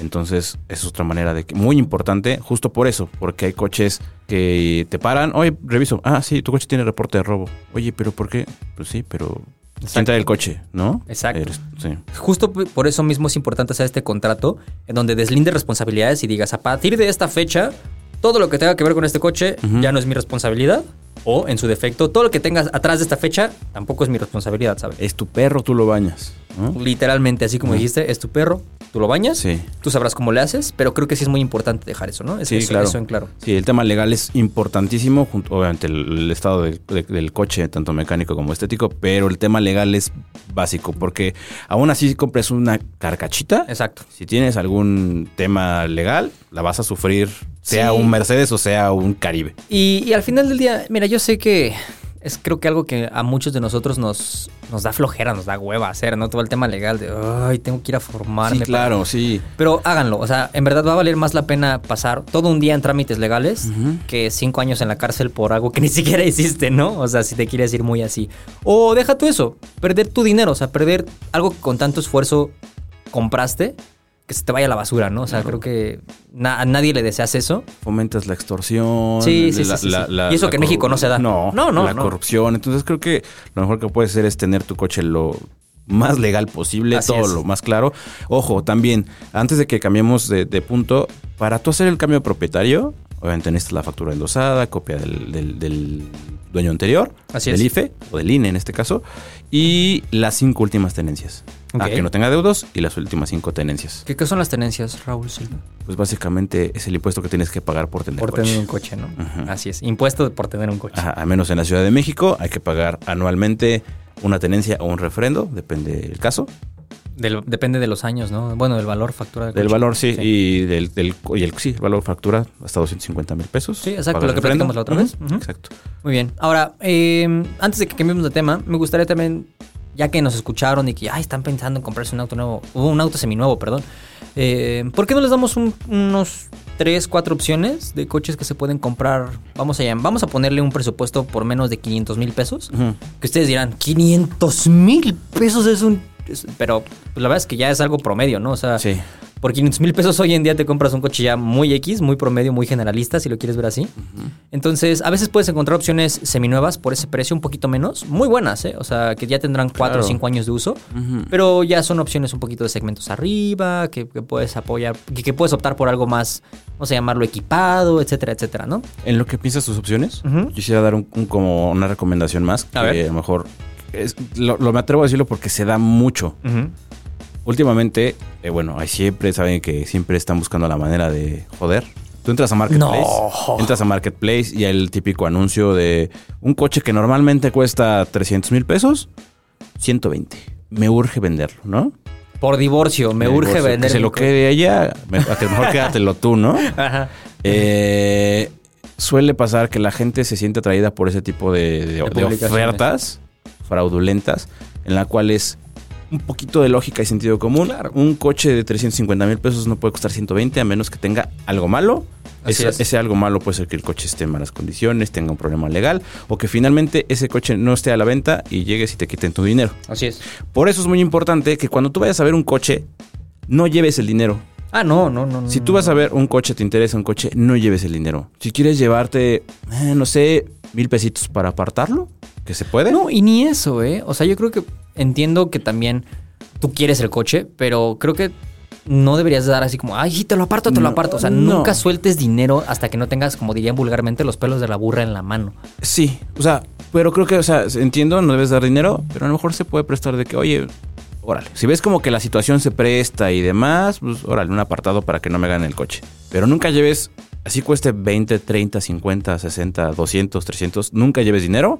Entonces, es otra manera de que, muy importante, justo por eso, porque hay coches que te paran, oye, reviso, ah, sí, tu coche tiene reporte de robo. Oye, pero ¿por qué? Pues sí, pero ¿quién trae el coche? ¿No? Exacto. Eres- sí. Justo por eso mismo es importante hacer este contrato en donde deslindes responsabilidades y digas, a partir de esta fecha, todo lo que tenga que ver con este coche ya no es mi responsabilidad. O, en su defecto, todo lo que tengas atrás de esta fecha tampoco es mi responsabilidad, ¿sabes? Es tu perro, tú lo bañas. ¿no? Literalmente, así como dijiste, es tu perro, tú lo bañas, Sí. tú sabrás cómo le haces, pero creo que sí es muy importante dejar eso, ¿no? Es- Sí, eso, claro. eso en claro. Sí, el tema legal es importantísimo, junto, obviamente el, el estado del, de- del coche, tanto mecánico como estético, pero el tema legal es básico, porque aún así si compres una carcachita, Exacto. si tienes algún tema legal, la vas a sufrir, sea Sí. un Mercedes o sea un Caribe. Y, y al final del día, mira, yo sé que es creo que algo que a muchos de nosotros nos, nos da flojera, nos da hueva hacer, ¿no? Todo el tema legal de, ay, tengo que ir a formarme. Sí, para-". claro, sí. Pero háganlo, o sea, en verdad va a valer más la pena pasar todo un día en trámites legales que cinco años en la cárcel por algo que ni siquiera hiciste, ¿no? O sea, si te quieres ir muy así. O deja tú eso, perder tu dinero, o sea, perder algo que con tanto esfuerzo compraste, que se te vaya a la basura, ¿no? O sea, creo que na- a nadie le deseas eso. Fomentas la extorsión. Sí, sí, la- sí, sí, la- sí. la- Y eso que en México no se da. No, No, no, La no. corrupción. Entonces creo que lo mejor que puedes hacer es tener tu coche lo más legal posible, Así todo es. lo más claro. Ojo, también, antes de que cambiemos de, de punto, para tú hacer el cambio de propietario, obviamente necesitas la factura endosada, copia del, del- del dueño anterior, Así del es. IFE o del INE en este caso, y las cinco últimas tenencias. A que no tenga deudos y las últimas cinco tenencias. ¿Qué, qué son las tenencias, Raúl Silva? Pues básicamente es el impuesto que tienes que pagar por tener Por coche. tener un coche, ¿no? Así es. Impuesto por tener un coche. Ajá, al menos en la Ciudad de México hay que pagar anualmente una tenencia o un refrendo, depende del caso. Del- depende de los años, ¿no? Bueno, del valor factura del Del valor, sí, y del, del y el, sí, el valor factura hasta 250 mil pesos. Sí, exacto, lo que platicamos la otra vez. Exacto. Muy bien. Ahora, eh, antes de que cambiemos de tema, me gustaría también, ya que nos escucharon y que ay, están pensando en comprarse un auto nuevo, o un auto seminuevo, perdón, eh, ¿por qué no les damos un- unos tres, cuatro opciones de coches que se pueden comprar? Vamos a, llam- vamos a ponerle un presupuesto por menos de 500 mil pesos. Que ustedes dirán, 500 mil pesos es un... es- pero pues, la verdad es que ya es algo promedio, ¿no? O sea, Sí. Por 500 mil pesos hoy en día te compras un coche ya muy X, muy promedio, muy generalista, si lo quieres ver así. Entonces, a veces puedes encontrar opciones seminuevas por ese precio un poquito menos, muy buenas, ¿eh? O sea, que ya tendrán 4 Claro. o 5 años de uso, pero ya son opciones un poquito de segmentos arriba, que, que puedes apoyar, que, que puedes optar por algo más, vamos a llamarlo equipado, etcétera, etcétera, ¿no? En lo que piensas tus opciones, quisiera dar un, un- como una recomendación más. A que ver. a lo mejor es- lo, lo me atrevo a decirlo porque se da mucho. Últimamente, eh, bueno, hay siempre, saben que siempre están buscando la manera de joder. Tú entras a Marketplace, No. entras a Marketplace y hay el típico anuncio de un coche que normalmente cuesta 300 mil pesos, 120. Me urge venderlo, ¿no? Por divorcio, me urge Divorcio, vender. Que se lo quede ella, a que mejor quédatelo tú, ¿no? Ajá. Eh, suele pasar que la gente se siente atraída por ese tipo de, de- ofertas fraudulentas, en la cual es un poquito de lógica y sentido común. Claro. Un coche de 350 mil pesos no puede costar 120 a menos que tenga algo malo. Ese, es. ese algo malo puede ser que el coche esté en malas condiciones, tenga un problema legal o que finalmente ese coche no esté a la venta y llegues y te quiten tu dinero. Así es. Por eso es muy importante que cuando tú vayas a ver un coche, no lleves el dinero. Ah, no, no, no. Si tú vas a ver un coche, te interesa un coche, no lleves el dinero. Si quieres llevarte, eh, no sé, mil pesitos para apartarlo, que se puede. No, y ni eso, ¿eh? O sea, yo creo que entiendo que también tú quieres el coche, pero creo que no deberías dar así como, ay, sí, te lo aparto, te lo aparto. O sea, no. nunca sueltes dinero hasta que no tengas, como dirían vulgarmente, los pelos de la burra en la mano. Sí, o sea, pero creo que, o sea, entiendo, no debes dar dinero, pero a lo mejor se puede prestar de que, oye, órale, si ves como que la situación se presta y demás, pues órale, un apartado para que no me gane el coche. Pero nunca lleves, así cueste 20, 30, 50, 60, 200, 300, nunca lleves dinero.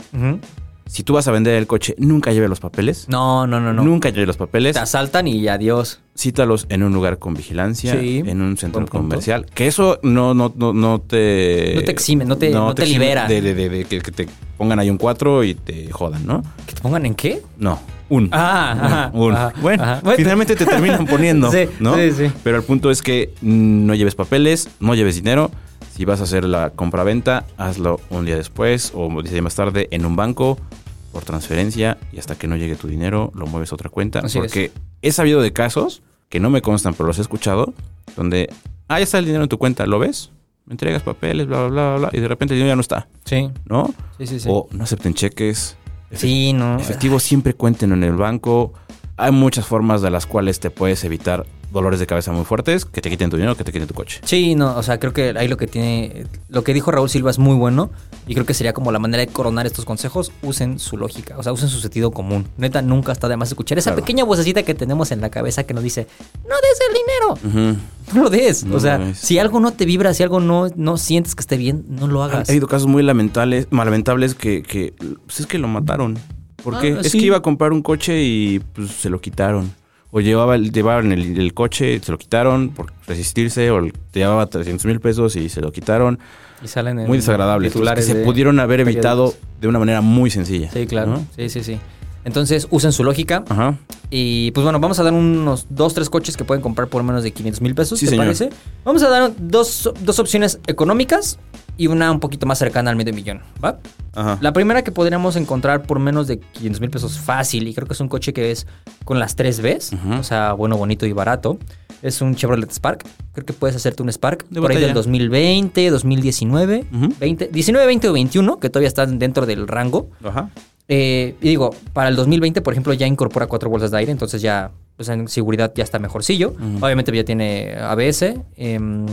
Si tú vas a vender el coche, nunca lleve los papeles. No, no, no, no. Nunca lleve los papeles. Te asaltan y adiós. cítalos en un lugar con vigilancia, Sí, en un centro comercial. Que eso no, no, no, no te. No te exime, no te- no te libera. De, de- de- de que, que te pongan ahí un 4 y te jodan, ¿no? ¿Que te pongan en qué? No. Un. Ah, ajá, un. bueno, ajá. Finalmente te terminan poniendo, Sí, ¿no? sí, sí. Pero el punto es que no lleves papeles, no lleves dinero. Si vas a hacer la compra-venta, hazlo un día después o más tarde en un banco por transferencia y hasta que no llegue tu dinero lo mueves a otra cuenta. Así porque he sabido de casos que no me constan, pero los he escuchado, donde, ah, ya está el dinero en tu cuenta, ¿lo ves? Me entregas papeles, bla, bla, bla, bla, y de repente el dinero ya no está, Sí, ¿no? sí, sí. sí. O no acepten cheques. Sí, no. Efectivo siempre cuenten en el banco. Hay muchas formas de las cuales te puedes evitar dolores de cabeza muy fuertes, que te quiten tu dinero, que te quiten tu coche. Sí, no, o sea, creo que ahí lo que tiene, lo que dijo Raúl Silva es muy bueno y creo que sería como la manera de coronar estos consejos, usen su lógica, o sea, usen su sentido común. Neta, nunca está de más escuchar esa Claro. pequeña vocecita que tenemos en la cabeza que nos dice, no des el dinero, no lo des. No o sea, des. si algo no te vibra, si algo no, no sientes que esté bien, no lo hagas. Ha habido casos muy lamentables, más lamentables que, que pues es que lo mataron. ¿Por qué? Ah, es sí. que iba a comprar un coche y pues, se lo quitaron. O llevaba, el- llevaban el, el coche, se lo quitaron por resistirse, o te llevaba 300 mil pesos y se lo quitaron. Y salen en Muy desagradable. Que se pudieron haber evitado de una manera muy sencilla. Sí, claro. ¿no? Sí, sí, sí. Entonces, usen su lógica. Ajá. Y pues bueno, vamos a dar unos dos, tres coches que pueden comprar por menos de 500 mil pesos, Sí, ¿te señor. parece? Vamos a dar dos, dos opciones económicas y una un poquito más cercana al medio millón, ¿va? Ajá. La primera que podríamos encontrar por menos de 500 mil pesos fácil, y creo que es un coche que es con las tres Bs, Ujú. o sea, bueno, bonito y barato. Es un Chevrolet Spark. Creo que puedes hacerte un Spark De por ahí del 2020, 2019, Ujú. 20, 19, 20 o 21, que todavía están dentro del rango. Ajá. Eh, y digo, para el 2020, por ejemplo, ya incorpora cuatro bolsas de aire, entonces ya, pues en seguridad ya está mejorcillo. Obviamente ya tiene ABS. em,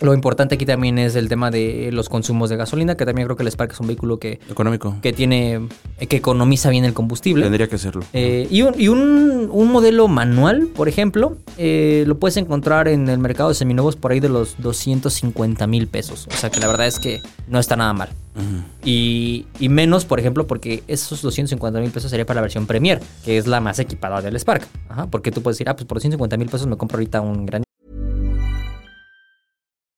lo importante aquí también es el tema de los consumos de gasolina, que también creo que el Spark es un vehículo que, Económico. que tiene, que economiza bien el combustible. Tendría que hacerlo. Eh, y un, y un- un modelo manual, por ejemplo, eh, lo puedes encontrar en el mercado de seminuevos por ahí de los 250 mil pesos. O sea que la verdad es que no está nada mal. Ujú. Y, y menos, por ejemplo, porque esos 250 mil pesos sería para la versión Premier, que es la más equipada del Spark. Ajá, porque tú puedes decir, ah, pues por 250 mil pesos me compro ahorita un gran...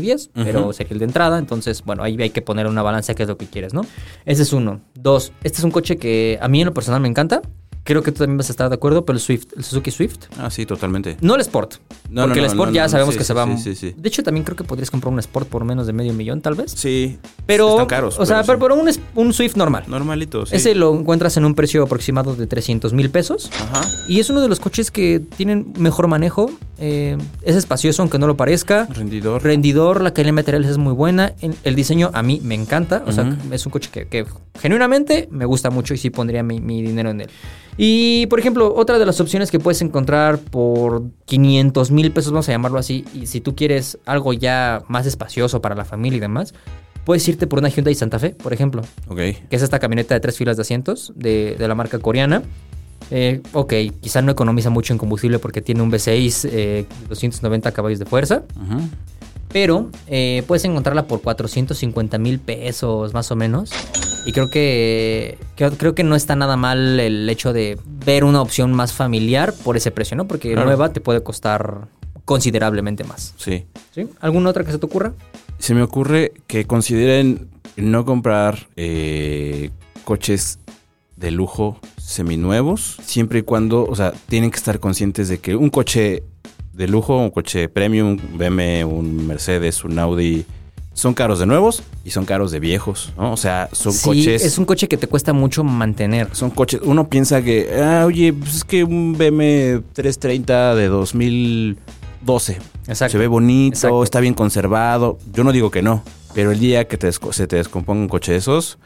10, pero sería el de entrada. Entonces, bueno, ahí hay que poner una balanza que es lo que quieres, ¿no? Ese es uno. Dos, este es un coche que a mí en lo personal me encanta. Creo que tú también vas a estar de acuerdo, pero el Swift, el Suzuki Swift. Ah, sí, totalmente. No el Sport. No, porque no, el no, Sport no, ya sabemos sí, que se va. sí, sí, sí. De hecho, también creo que podrías comprar un Sport por menos de medio millón, tal vez. Sí. Pero. Están caros. O sea, pero pero un, un Swift normal. Normalito, sí. Ese lo encuentras en un precio aproximado de 300 mil pesos. Ajá. Y es uno de los coches que tienen mejor manejo. eh, es espacioso, aunque no lo parezca. Rendidor. Rendidor, la calidad de materiales es muy buena. El, el diseño a mí me encanta. O sea, es un coche que, que genuinamente me gusta mucho y sí pondría mi, mi dinero en él. Y, por ejemplo, otra de las opciones que puedes encontrar por 500 mil pesos, vamos a llamarlo así, y si tú quieres algo ya más espacioso para la familia y demás, puedes irte por una Hyundai Santa Fe, por ejemplo Ok. que es esta camioneta de tres filas de asientos de, de la marca coreana. Eh, ok, quizá no economiza mucho en combustible porque tiene un V6 eh, 290 caballos de fuerza, Ujú. Pero eh, puedes encontrarla por 450 mil pesos más o menos. Y creo que, que- creo que no está nada mal el hecho de ver una opción más familiar por ese precio, ¿no? Porque Claro. nueva te puede costar considerablemente más. Sí. ¿sí? ¿Alguna otra que se te ocurra? Se me ocurre que consideren no comprar eh, coches de lujo seminuevos, siempre y cuando, o sea, tienen que estar conscientes de que un coche de lujo, un coche premium, un BMW, un Mercedes, un Audi, son caros de nuevos y son caros de viejos, ¿no? O sea, son sí, coches... es un coche que te cuesta mucho mantener. Son coches, uno piensa que, ah, oye, pues es que un BMW 330 de 2012 Exacto. se ve bonito, Exacto. está bien conservado. Yo no digo que no, pero el día que te se te descomponga un coche de esos,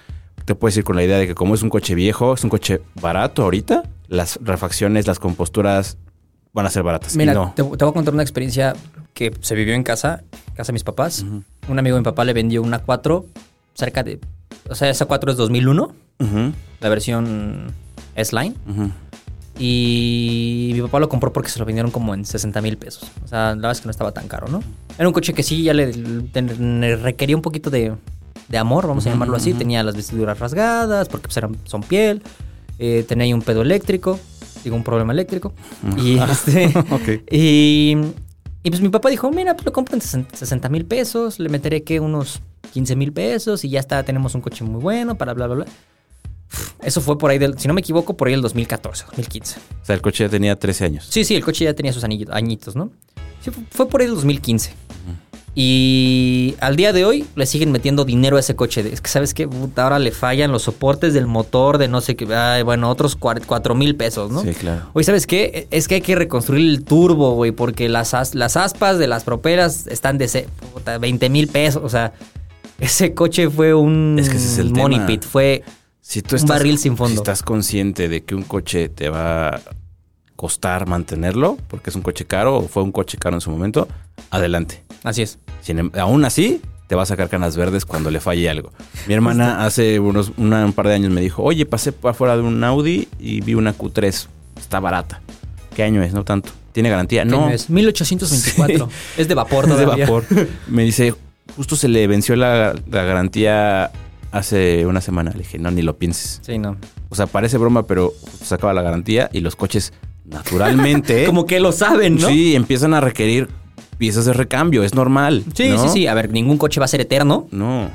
te puedes ir con la idea de que como es un coche viejo, es un coche barato ahorita, las refacciones, las composturas van a ser baratas. Mira, no. te, te voy a contar una experiencia que se vivió en casa, casa de mis papás. Un amigo de mi papá le vendió una 4 cerca de... O sea, esa 4 es 2001. Ujú, la versión S-Line. Y mi papá lo compró porque se lo vendieron como en 60 mil pesos. O sea, la verdad es que no estaba tan caro, ¿no? Era un coche que sí ya le, le requería un poquito de, de amor, vamos a llamarlo así. Tenía las vestiduras rasgadas porque pues, eran, son piel. Eh, tenía ahí un pedo eléctrico, digo, un problema eléctrico. Y este... Y, y pues mi papá dijo, mira, pues lo compro en 60 mil pesos, le meteré que unos 15 mil pesos y ya está, tenemos un coche muy bueno para bla, bla, bla. Eso fue por ahí del, si no me equivoco, por ahí del 2014, 2015. O sea, el coche ya tenía 13 años. Sí, sí, el coche ya tenía sus añitos, ¿no? Sí, fu- fue por ahí del 2015. Y al día de hoy le siguen metiendo dinero a ese coche. Es que, ¿sabes qué? Puta, ahora le fallan los soportes del motor de no sé qué. Ay, bueno, otros 4 mil pesos, ¿no? Sí, claro. Oye, ¿sabes qué? Es que hay que reconstruir el turbo, güey, porque las, as- las aspas de las properas están de puta, 20 mil pesos. O sea, ese coche fue un Es que ese es el money tema. pit. Fue Si tú Un estás, barril sin fondo. Si estás consciente de que un coche te va costar mantenerlo, porque es un coche caro o fue un coche caro en su momento, adelante. Así es. Sin em- aún así, te va a sacar canas verdes cuando le falle algo. Mi hermana hace unos una- un par de años me dijo, oye, pasé afuera de un Audi y vi una Q3. Está barata. ¿Qué año es? No tanto. ¿Tiene garantía? ¿Qué No. es? 1824. Es de vapor Es de todavía. vapor. Me dice, justo se le venció la, la garantía hace una semana. Le dije, no, ni lo pienses. Sí, no. O sea, parece broma, pero se acaba la garantía y los coches naturalmente... Como que lo saben, ¿no? Sí, empiezan a requerir piezas de recambio. Es normal. Sí, ¿no? sí, sí. A ver, ningún coche va a ser eterno. No.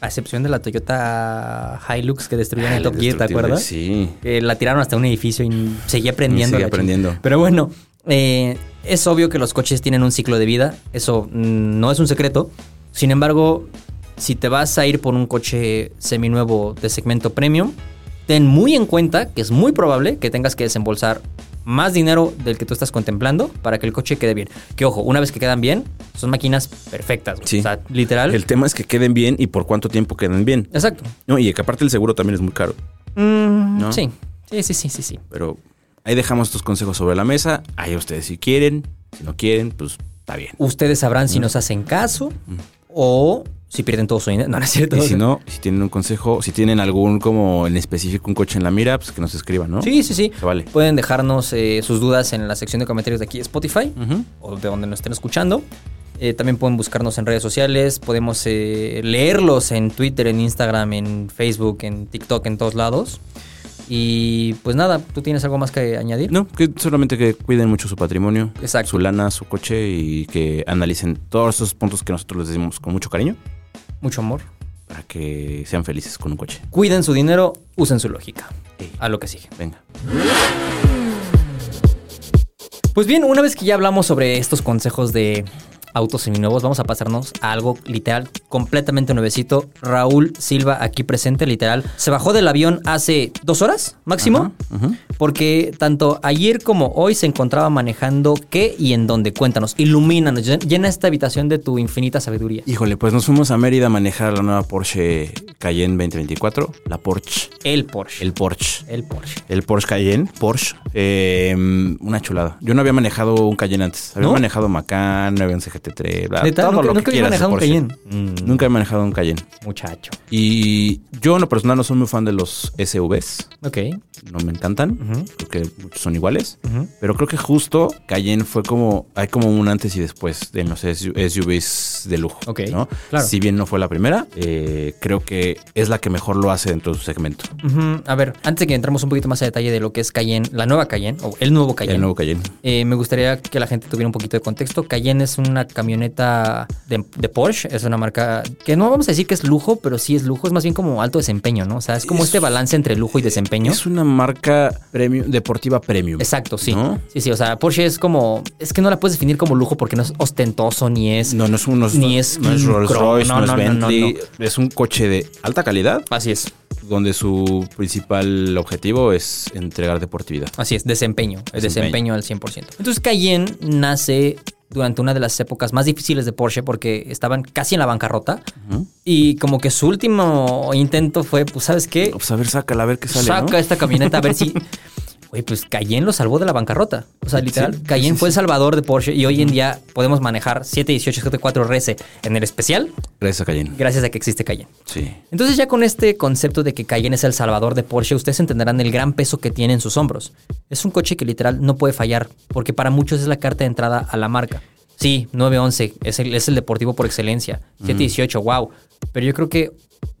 A excepción de la Toyota Hilux que destruyeron Ah, el Top Gear, ¿te acuerdas? Sí. Que la tiraron hasta un edificio y seguía prendiendo. Sigue la prendiendo. Pero bueno, eh, es obvio que los coches tienen un ciclo de vida. Eso mm, no es un secreto. Sin embargo, si te vas a ir por un coche seminuevo de segmento premium, ten muy en cuenta que es muy probable que tengas que desembolsar más dinero del que tú estás contemplando para que el coche quede bien. Que ojo, una vez que quedan bien, son máquinas perfectas. Sí. O sea, literal. El tema es que queden bien y por cuánto tiempo queden bien. Exacto. No, y que aparte el seguro también es muy caro. Mm, ¿No? Sí. Sí, sí, sí, sí, sí. Pero ahí dejamos estos consejos sobre la mesa. Ahí ustedes si quieren. Si no quieren, pues está bien. Ustedes sabrán si nos hacen caso o si pierden todo su dinero. No, no es cierto. Y si no, si tienen un consejo, si tienen algún como en específico un coche en la mira, pues que nos escriban, ¿no? Sí, sí, sí. Vale. Pueden dejarnos eh, sus dudas en la sección de comentarios de aquí Spotify o de donde nos estén escuchando. Eh, también pueden buscarnos en redes sociales, podemos eh, leerlos en Twitter, en Instagram, en Facebook, en TikTok, en todos lados. Y pues nada, ¿tú tienes algo más que añadir? No, que solamente que cuiden mucho su patrimonio, Exacto. su lana, su coche y que analicen todos esos puntos que nosotros les decimos con mucho cariño Mucho amor. para que sean felices con un coche. Cuiden su dinero, usen su lógica. A lo que sigue. Venga. Pues bien, una vez que ya hablamos sobre estos consejos de autos seminuevos, vamos a pasarnos a algo literal completamente nuevecito. Raúl Silva aquí presente, literal. Se bajó del avión hace dos horas máximo. Ajá. Porque tanto ayer como hoy se encontraba manejando qué y en dónde. Cuéntanos, ilumínanos, llen- llena esta habitación de tu infinita sabiduría. Híjole, pues nos fuimos a Mérida a manejar la nueva Porsche Cayenne 2024. La Porsche. El Porsche. El Porsche. El Porsche. El Porsche Cayenne. Porsche. Eh, una chulada. Yo no había manejado un Cayenne antes. Había ¿No? manejado Macan, había un CGT3, bla, ¿Neta? todo ¿Nunca- lo que nunca habías quieras de manejado un. Cayenne? Mm. Nunca he manejado un Cayenne. Muchacho. Y yo en lo personal no soy muy fan de los SUVs. Ok. No me encantan. Creo que muchos son iguales. Pero creo que justo Cayenne fue como... Hay como un antes y después de los SU- SUVs de lujo. Ok, ¿no? claro. Si bien no fue la primera, eh, creo que es la que mejor lo hace dentro de su segmento. A ver, antes de que entremos un poquito más a detalle de lo que es Cayenne, la nueva Cayenne, o el nuevo Cayenne. El nuevo Cayenne. Eh, me gustaría que la gente tuviera un poquito de contexto. Cayenne es una camioneta de, de Porsche, es una marca que no vamos a decir que es lujo, pero sí es lujo, es más bien como alto desempeño, ¿no? O sea, es como Es- este balance entre lujo y desempeño. Es una marca premium, deportiva premium. Exacto, sí. ¿No? Sí, sí, o sea, Porsche es como, es que no la puedes definir como lujo porque no es ostentoso ni es... No, no es, un, no es- Ni es no es Rolls Royce, no, no, es no, Bentley. Es un coche de alta calidad Así es, donde su principal objetivo es entregar deportividad. así es, desempeño, es Desempeño. desempeño al 100%. Entonces Cayenne nace durante una de las épocas más difíciles de Porsche porque estaban casi en la bancarrota y como que su último intento fue, pues, ¿sabes qué? Pues a ver, sácala, a ver qué sale. Saca ¿no? esta camioneta a ver si... Oye, pues Cayenne lo salvó de la bancarrota. O sea, literal, Sí, Cayenne sí, fue sí. el salvador de Porsche y hoy en día podemos manejar 718 GT4 RS en el especial Gracias a Cayenne. gracias a que existe Cayenne. Sí. Entonces ya con este concepto de que Cayenne es el salvador de Porsche, ustedes entenderán el gran peso que tiene en sus hombros. Es un coche que literal no puede fallar, porque para muchos es la carta de entrada a la marca. Sí, 911 es el, es el deportivo por excelencia. 718, wow. Pero yo creo que,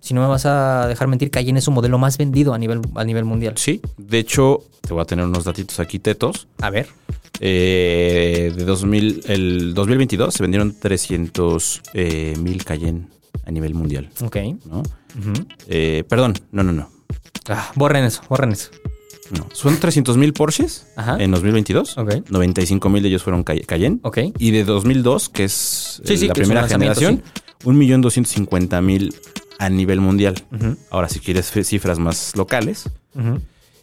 si no me vas a dejar mentir, Cayenne es su modelo más vendido a nivel, a nivel mundial. Sí. De hecho, te voy a tener unos datitos aquí tetos. A ver. Eh, de 2000, el 2022 se vendieron 300 eh, mil Cayenne a nivel mundial. Ok. Eh, perdón, no, no, no. Ah, borren eso, borren eso. no. Son 300 mil Porsches Ajá. en 2022. Ok. 95 mil de ellos fueron Cay- Cayenne. Ok. Y de 2002, que es Sí, sí, la que primera generación, 1.250.000 a nivel mundial. Ahora, si quieres cifras más locales,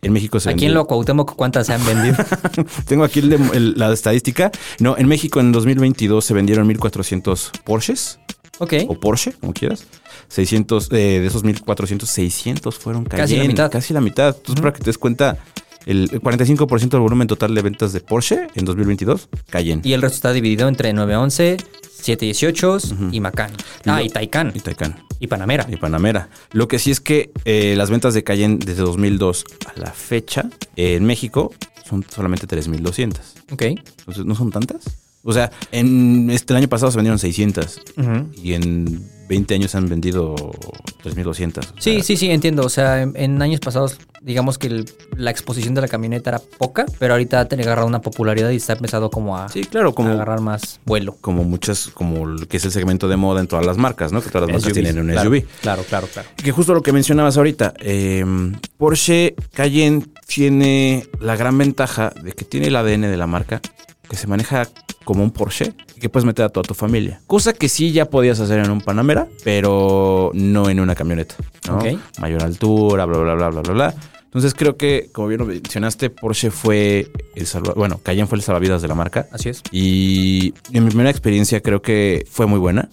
en México se Aquí en lo Cuauhtémoc, ¿cuántas se han vendido? Tengo aquí el de- el- la estadística. No, en México en 2022 se vendieron 1.400 Porsches ok. o Porsche, como quieras. 600, eh, de esos 1.400, 600 fueron Casi la Cayenne. mitad. Casi la mitad. Entonces, para que te des cuenta, el 45% del volumen total de ventas de Porsche en 2022, Cayenne. Y el resto está dividido entre 911, 718 y Macan. Ah, y Taycan. Y Taycan. Y Panamera. Y Panamera. Lo que sí es que eh, las ventas de Cayenne desde 2002 a la fecha eh, en México son solamente 3.200. Ok. Entonces, ¿no son tantas? O sea, en este el año pasado se vendieron 600 Ujú. y en 20 años han vendido 3.200. O Sí, sea, sí, sí, entiendo. O sea, en, en años pasados, digamos que el- la exposición de la camioneta era poca, pero ahorita ha agarrado una popularidad y está empezado como a, Sí, claro, a como, agarrar más vuelo. como muchas, como el que es el segmento de moda en todas las marcas, ¿no? Que todas las marcas SUVs, tienen un claro, SUV. Claro, claro, claro. Que justo lo que mencionabas ahorita, eh, Porsche Cayenne tiene la gran ventaja de que tiene el ADN de la marca, que se maneja como un Porsche y que puedes meter a toda tu familia. Cosa que sí ya podías hacer en un Panamera, pero no en una camioneta. Mayor altura, bla, bla, bla, bla, bla, bla. Entonces creo que, como bien lo mencionaste, Porsche fue el salva bueno, Cayenne fue el salvavidas de la marca. Así es. Y en mi primera experiencia creo que fue muy buena.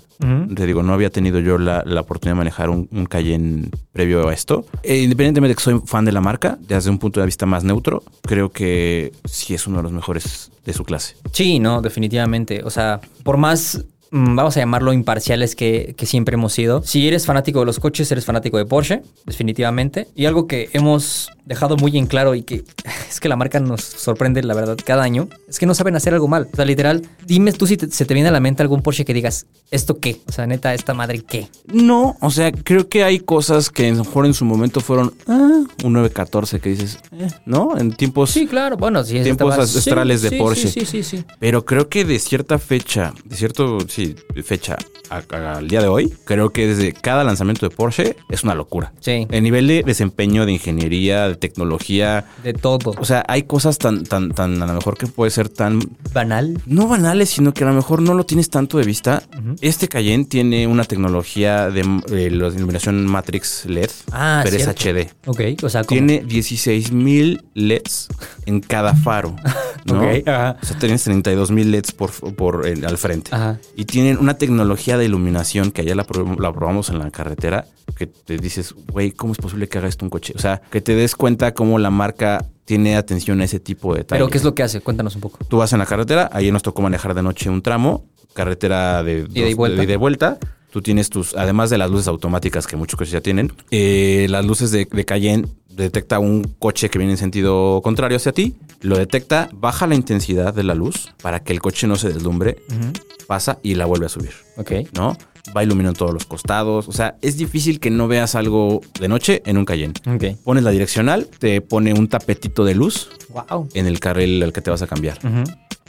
Te digo, no había tenido yo la, la oportunidad de manejar un, un Cayenne previo a esto. Eh, independientemente de que soy fan de la marca, desde un punto de vista más neutro, creo que sí es uno de los mejores de su clase. Sí, no, definitivamente. O sea, por más, vamos a llamarlo imparciales que, que siempre hemos sido, si eres fanático de los coches, eres fanático de Porsche, definitivamente. Y algo que hemos dejado muy en claro y que es que la marca nos sorprende, la verdad, cada año, es que no saben hacer algo mal. O sea, literal, dime tú si te- se te viene a la mente algún Porsche que digas, ¿esto qué? O sea, neta, esta madre qué. No, o sea, creo que hay cosas que a lo mejor en su momento fueron ah, un 914 que dices, eh, ¿no? En tiempos... Sí, claro, bueno, sí. Tiempos estaba- ancestrales sí, de sí, Porsche. Sí, sí, sí, sí. Pero creo que de cierta fecha, de cierto, sí, fecha al día de hoy, creo que desde cada lanzamiento de Porsche es una locura. Sí, El nivel de desempeño, de ingeniería, de tecnología. de todo. O sea, hay cosas tan, tan, tan, a lo mejor que puede ser tan, Banal. no banales, sino que a lo mejor no lo tienes tanto de vista. Este Cayenne tiene una tecnología de, eh, la iluminación Matrix LED, Ah, pero cierto. es HD. Ok, o sea, como... Tiene 16 mil LEDs en cada faro. ¿no? Ok, ajá. O sea, tienes 32 mil LEDs por, por al frente. Ajá. Y tienen una tecnología de iluminación que allá la, prob- la probamos en la carretera, que te dices, güey, ¿cómo es posible que haga esto un coche? O sea, que te des cuenta cómo la marca tiene atención a ese tipo de detalles. Pero, ¿qué es lo que hace? Cuéntanos un poco. Tú vas en la carretera, ayer nos tocó manejar de noche un tramo, carretera de, y dos- vuelta. de y vuelta. Tú tienes tus, además de las luces automáticas que muchos coches ya tienen, eh, las luces de, de Cayenne detecta un coche que viene en sentido contrario hacia ti, lo detecta, baja la intensidad de la luz para que el coche no se deslumbre, pasa y la vuelve a subir, Ok. ¿no? Va iluminando todos los costados, o sea, es difícil que no veas algo de noche en un Cayenne. Ok. Pones la direccional, te pone un tapetito de luz Wow. en el carril al que te vas a cambiar. E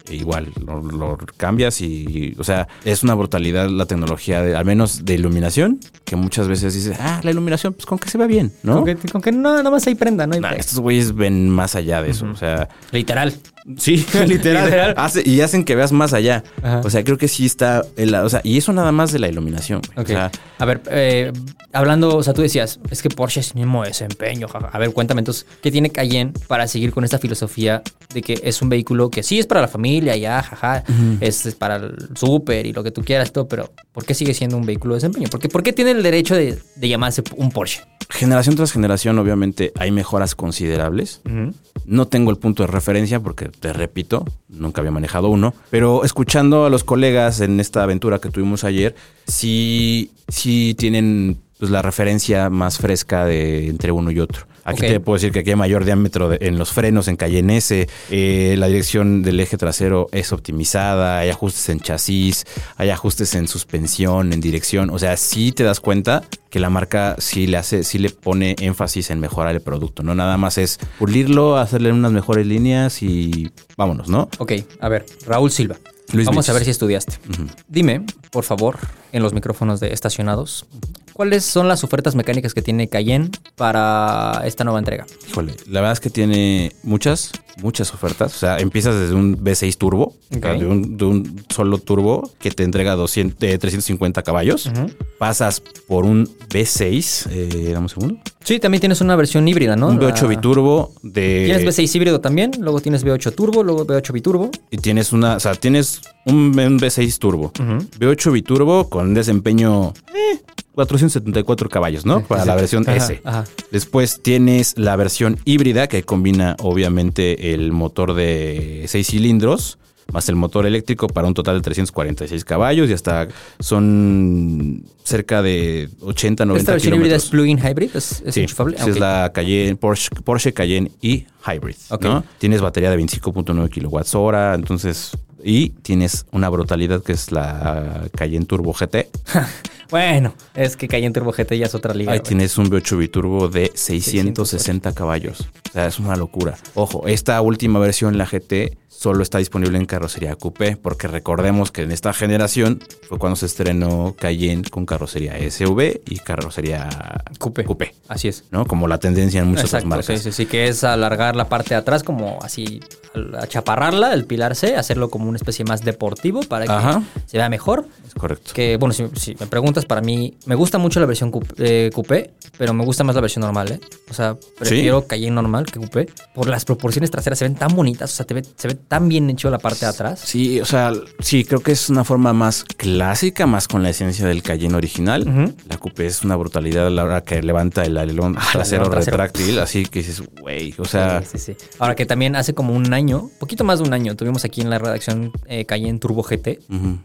Igual, lo, lo cambias y, o sea, es una brutalidad la tecnología, de, al menos de iluminación, que muchas veces dices, ah, la iluminación, pues con que se ve bien, ¿no? Con que, con que no, nada más ahí prenda, ¿no? hay Nah, estos güeyes ven más allá de eso, o sea, Literal. Sí, literal. Literal. Hace- y hacen que veas más allá. Ajá. O sea, creo que sí está. el- o sea, y eso nada más de la iluminación. güey. Ok. O sea, a ver, eh, hablando, o sea, tú decías, es que Porsche es mismo desempeño. jaja. A ver, cuéntame entonces, ¿qué tiene Cayenne para seguir con esta filosofía de que es un vehículo que sí es para la familia, ya, jaja, es, es para el súper y lo que tú quieras, todo, pero ¿por qué sigue siendo un vehículo de desempeño? ¿Por qué, por qué tiene el derecho de, de llamarse un Porsche? generación tras generación, obviamente, hay mejoras considerables. No tengo el punto de referencia porque, te repito, nunca había manejado uno. Pero escuchando a los colegas en esta aventura que tuvimos ayer, sí, sí tienen pues, la referencia más fresca de entre uno y otro. Aquí te puedo decir que aquí hay mayor diámetro de- en los frenos, en Cayenne S, eh, la dirección del eje trasero es optimizada, hay ajustes en chasis, hay ajustes en suspensión, en dirección. O sea, sí te das cuenta que la marca sí le hace, sí le pone énfasis en mejorar el producto. No nada más es pulirlo, hacerle unas mejores líneas y vámonos, ¿no? Ok, a ver, Raúl Silva. Luis Vamos a ver si estudiaste. Dime, por favor, en los micrófonos de estacionados, ¿cuáles son las ofertas mecánicas que tiene Cayenne para esta nueva entrega? Híjole, la verdad es que tiene muchas, muchas ofertas. O sea, empiezas desde un V6 turbo, de, un, de un solo turbo que te entrega 200, eh, 350 caballos. Pasas por un V6, eh, dame un segundo. Sí, también tienes una versión híbrida, ¿no? Un V8 La- biturbo de... Tienes V6 híbrido también, luego tienes V8 turbo, luego V8 biturbo. Y tienes una, o sea, tienes un, un V6 turbo, V8 biturbo con desempeño eh, 474 caballos, ¿no? Para la versión Ajá, S. ajá. Después tienes la versión híbrida que combina obviamente el motor de 6 cilindros más el motor eléctrico para un total de 346 caballos y hasta son cerca de 80, 90 Esta versión híbrida es plug-in hybrid, es, es Sí, enchufable. sí, Ok. es la Cayenne, Porsche, Porsche Cayenne y Hybrid. Ok. ¿no? Tienes batería de 25.9 kilowatts hora, entonces... Y tienes una brutalidad que es la Cayenne Turbo GT. Bueno, es que Cayenne Turbo GT ya es otra liga. Ahí güey. tienes un V8 biturbo de 660 caballos. O sea, es una locura. Ojo, esta última versión, la GT, solo está disponible en carrocería coupé, porque recordemos que en esta generación fue cuando se estrenó Cayenne con carrocería SUV y carrocería Coupé. coupé. Así es. ¿no? Como la tendencia en muchas otras Exacto, sí, marcas. sí, sí, que es alargar la parte de atrás como así, achaparrarla, el pilar C, hacerlo como una especie más deportivo para que Ajá. se vea mejor. Es correcto. Que, bueno, si, si me preguntas, para mí, me gusta mucho la versión eh, coupé, pero me gusta más la versión normal, ¿eh? O sea, prefiero Cayenne normal que coupé. Por las proporciones traseras se ven tan bonitas, o sea, te ve- se ve tan bien hecho la parte de atrás. Sí, o sea, sí, creo que es una forma más clásica, más con la esencia del Cayenne original. La coupé es una brutalidad a la hora que levanta el alerón Ah, trasero trasero. retráctil, así que dices, güey, o sea, Sí, sí, sí. Ahora que también hace como un año, poquito más de un año, tuvimos aquí en la redacción eh, Cayenne Turbo GT. ujú,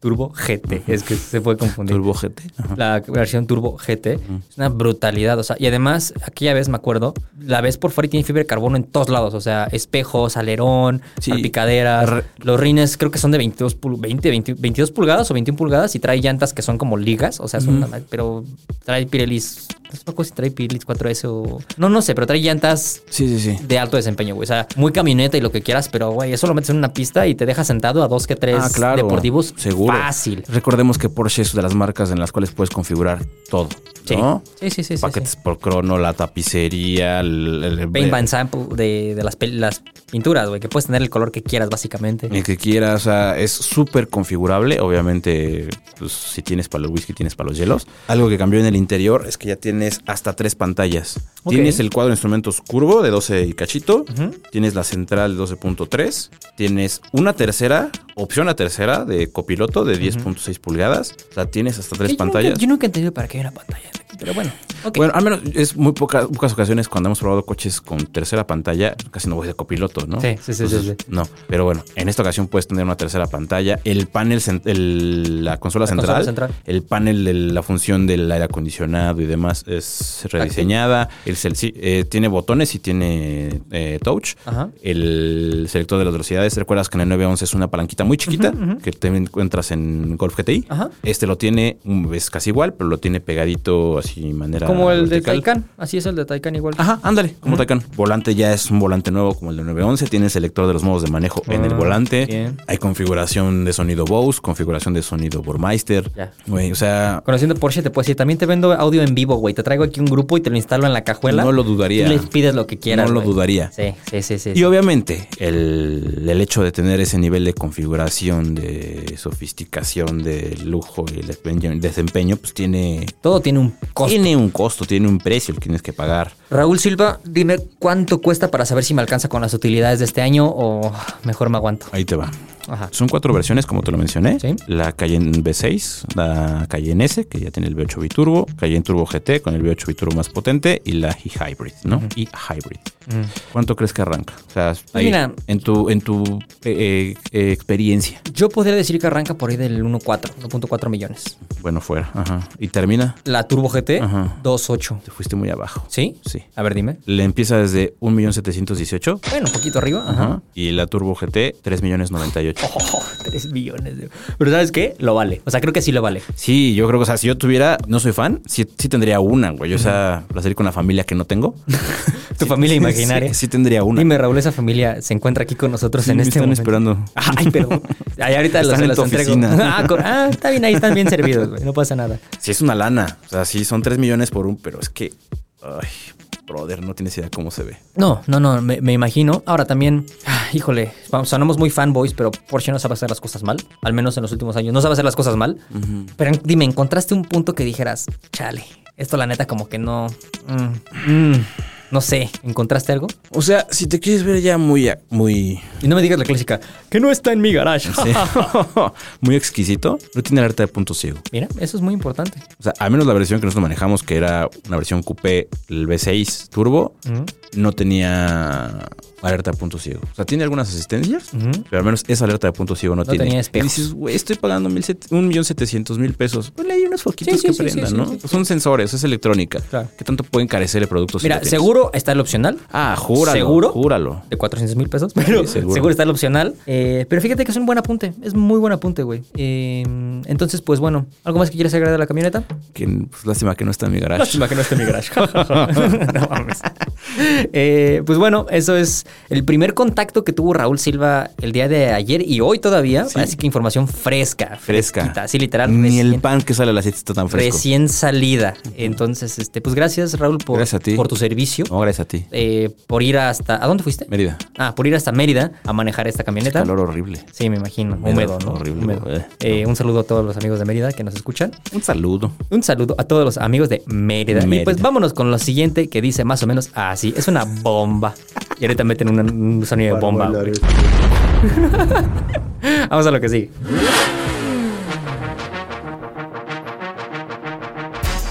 Turbo GT, es que se puede confundir. Turbo GT. ajá. La versión Turbo GT es una brutalidad, o sea, y además, aquella vez me acuerdo, la ves por fuera y tiene fibra de carbono en todos lados, o sea, espejos, alerón, Sí. salpicaderas, los rines creo que son de 22, pul- 20, 20 22 pulgadas o 21 pulgadas y trae llantas que son como ligas, o sea, son, pero trae Pirellis, no sé si trae Pirellis 4S o... No, no sé, pero trae llantas Sí, sí, sí. de alto desempeño, güey. O sea, muy camioneta y lo que quieras, pero, güey, eso lo metes en una pista y te deja sentado a dos que tres Ah, claro. deportivos. Seguro. Fácil. Recordemos que Porsche es de las marcas en las cuales puedes configurar todo. Sí. ¿no? Sí, sí, sí. Paquetes sí. por crono, la tapicería, el, el- Paint by sample de, de las, las pinturas, güey, que puedes tener el color que quieras, básicamente. el que quieras. O sea, es súper configurable. Obviamente, pues, si tienes para los whisky, tienes para los hielos. Algo que cambió en el interior es que ya tienes hasta tres pantallas. Tienes el cuadro de instrumentos curvo de 12 y cachito. Tienes la central de 12.3. Tienes una tercera, opción a tercera de copiloto de 10.6 pulgadas. O sea, tienes hasta tres yo nunca- pantallas. Yo nunca he entendido para qué hay una pantalla. Pero bueno. Bueno, al menos es muy poca- pocas ocasiones cuando hemos probado coches con tercera pantalla, casi no voy de copiloto, ¿no? Sí, sí, sí, sí, sí. No, pero bueno, en esta ocasión puedes tener una tercera pantalla, el panel, el- la consola La central, consola central. el panel de la función del aire acondicionado y demás es rediseñada, el eh, tiene botones y tiene eh, touch, Ajá. el selector de las velocidades, recuerdas que en el 911 es una palanquita muy chiquita que te encuentras en Golf GTI, Ajá. este lo tiene, es casi igual, pero lo tiene pegadito así manera. Como el de vertical. Taycan. Así es el de Taycan igual. Ajá, ándale, como Taycan. Volante ya es un volante nuevo como el de 911. Tiene selector de los modos de manejo en el Ah, volante. bien. Hay configuración de sonido Bose, configuración de sonido Burmeister. Ya. Güey, o sea, Conociendo Porsche te puedo decir, también te vendo audio en vivo, güey. Te traigo aquí un grupo y te lo instalo en la cajuela. no lo dudaría. Tú le pides lo que quieras. No lo güey. dudaría. Sí, sí, sí, sí. Y obviamente el, el hecho de tener ese nivel de configuración, de sofisticación, de lujo y el desempeño, pues tiene, Todo tiene un costo. tiene un costo, tiene un precio que tienes que pagar. Raúl Silva, dime cuánto cuesta para saber si me alcanza con las utilidades de este año o mejor me aguanto. Ahí te va. Ajá. Son cuatro versiones, como te lo mencioné. Sí. La Cayenne V6, la Cayenne S, que ya tiene el V8 Biturbo, Cayenne Turbo GT con el V8 Biturbo más potente y la e-Hybrid, ¿no? E-Hybrid. ¿Cuánto crees que arranca? O sea, ahí, mira. en tu, en tu eh, eh, experiencia. Yo podría decir que arranca por ahí del 1.4, 1.4 millones. Bueno, fuera. Ajá. Y termina. La Turbo GT, Ajá. 2.8. Te fuiste muy abajo. ¿Sí? Sí. A ver, dime. Le empieza desde 1.718.000. Bueno, un poquito arriba. Ajá. Y la Turbo GT, 3.098.000. Oh, 3 millones. de- Pero ¿sabes qué? Lo vale. O sea, creo que sí lo vale. Sí, yo creo que, o sea, si yo tuviera, no soy fan, sí, sí tendría una, güey. O sea, la serie con la familia que no tengo. Tu familia imaginaria. Sí, sí tendría una. Dime, Raúl, esa familia se encuentra aquí con nosotros en me este están momento. esperando. Ay, perdón. Ay, ahorita los, Están en los entrego. Ah, con- ah, está bien, ahí están bien servidos, güey. No pasa nada. Sí, es una lana. O sea, sí, son 3 millones por un, pero es que. Ay, brother, no tienes idea cómo se ve. No, no, no, me, me imagino. Ahora también, ah, híjole, vamos, sonamos muy fanboys, pero Porsche no sabe hacer las cosas mal. Al menos en los últimos años. No sabe hacer las cosas mal. Pero dime, ¿encontraste un punto que dijeras, chale, esto la neta como que no... mm, mm, no sé, ¿encontraste algo? O sea, si te quieres ver ya muy, muy, Y no me digas la clásica, que no está en mi garage. sí, muy exquisito, no tiene alerta de punto ciego. Mira, eso es muy importante. O sea, al menos la versión que nosotros manejamos, que era una versión coupé, el V6 Turbo, no tenía alerta de punto ciego. O sea, tiene algunas asistencias, pero al menos esa alerta de punto ciego no, No tiene. tenía Y dices, güey, estoy pagando un millón setecientos mil pesos. Ponle ahí unos foquitos Sí, que sí, prendan, sí, ¿no? Son sensores, es electrónica. Claro. ¿Qué tanto puede encarecer el producto? si Mira, seguro está el opcional. Ah, júralo. ¿Seguro? Júralo. de 400 mil pesos, pero seguro. seguro. está el opcional. Eh, pero fíjate que es un buen apunte, es muy buen apunte, güey. Eh, entonces, pues bueno, ¿algo más que quieras agregar de la camioneta? Que, pues, lástima que no está en mi garage. Lástima que no esté en mi garage. no mames. Eh, pues bueno, eso es el primer contacto que tuvo Raúl Silva el día de ayer y hoy todavía. Así que información fresca. Fresca. fresquita, Así literal. Ni el pan que sale a las 7 está tan fresco. Recién salida. Entonces, este, pues gracias, Raúl, por, Gracias a ti. por tu servicio. No, gracias a ti. Eh, por ir hasta. ¿A dónde fuiste? Mérida. Ah, por ir hasta Mérida a manejar esta camioneta. Calor horrible. Sí, me imagino. Húmedo, Húmedo, ¿no? horrible, Húmedo. güey. Eh, un saludo a todos los amigos de Mérida que nos escuchan. Un saludo. Un saludo a todos los amigos de Mérida. Y Mérida. pues vámonos con lo siguiente que dice más o menos así. Es una bomba. Y ahorita meten una- un sonido de bomba. Vamos a lo que sigue.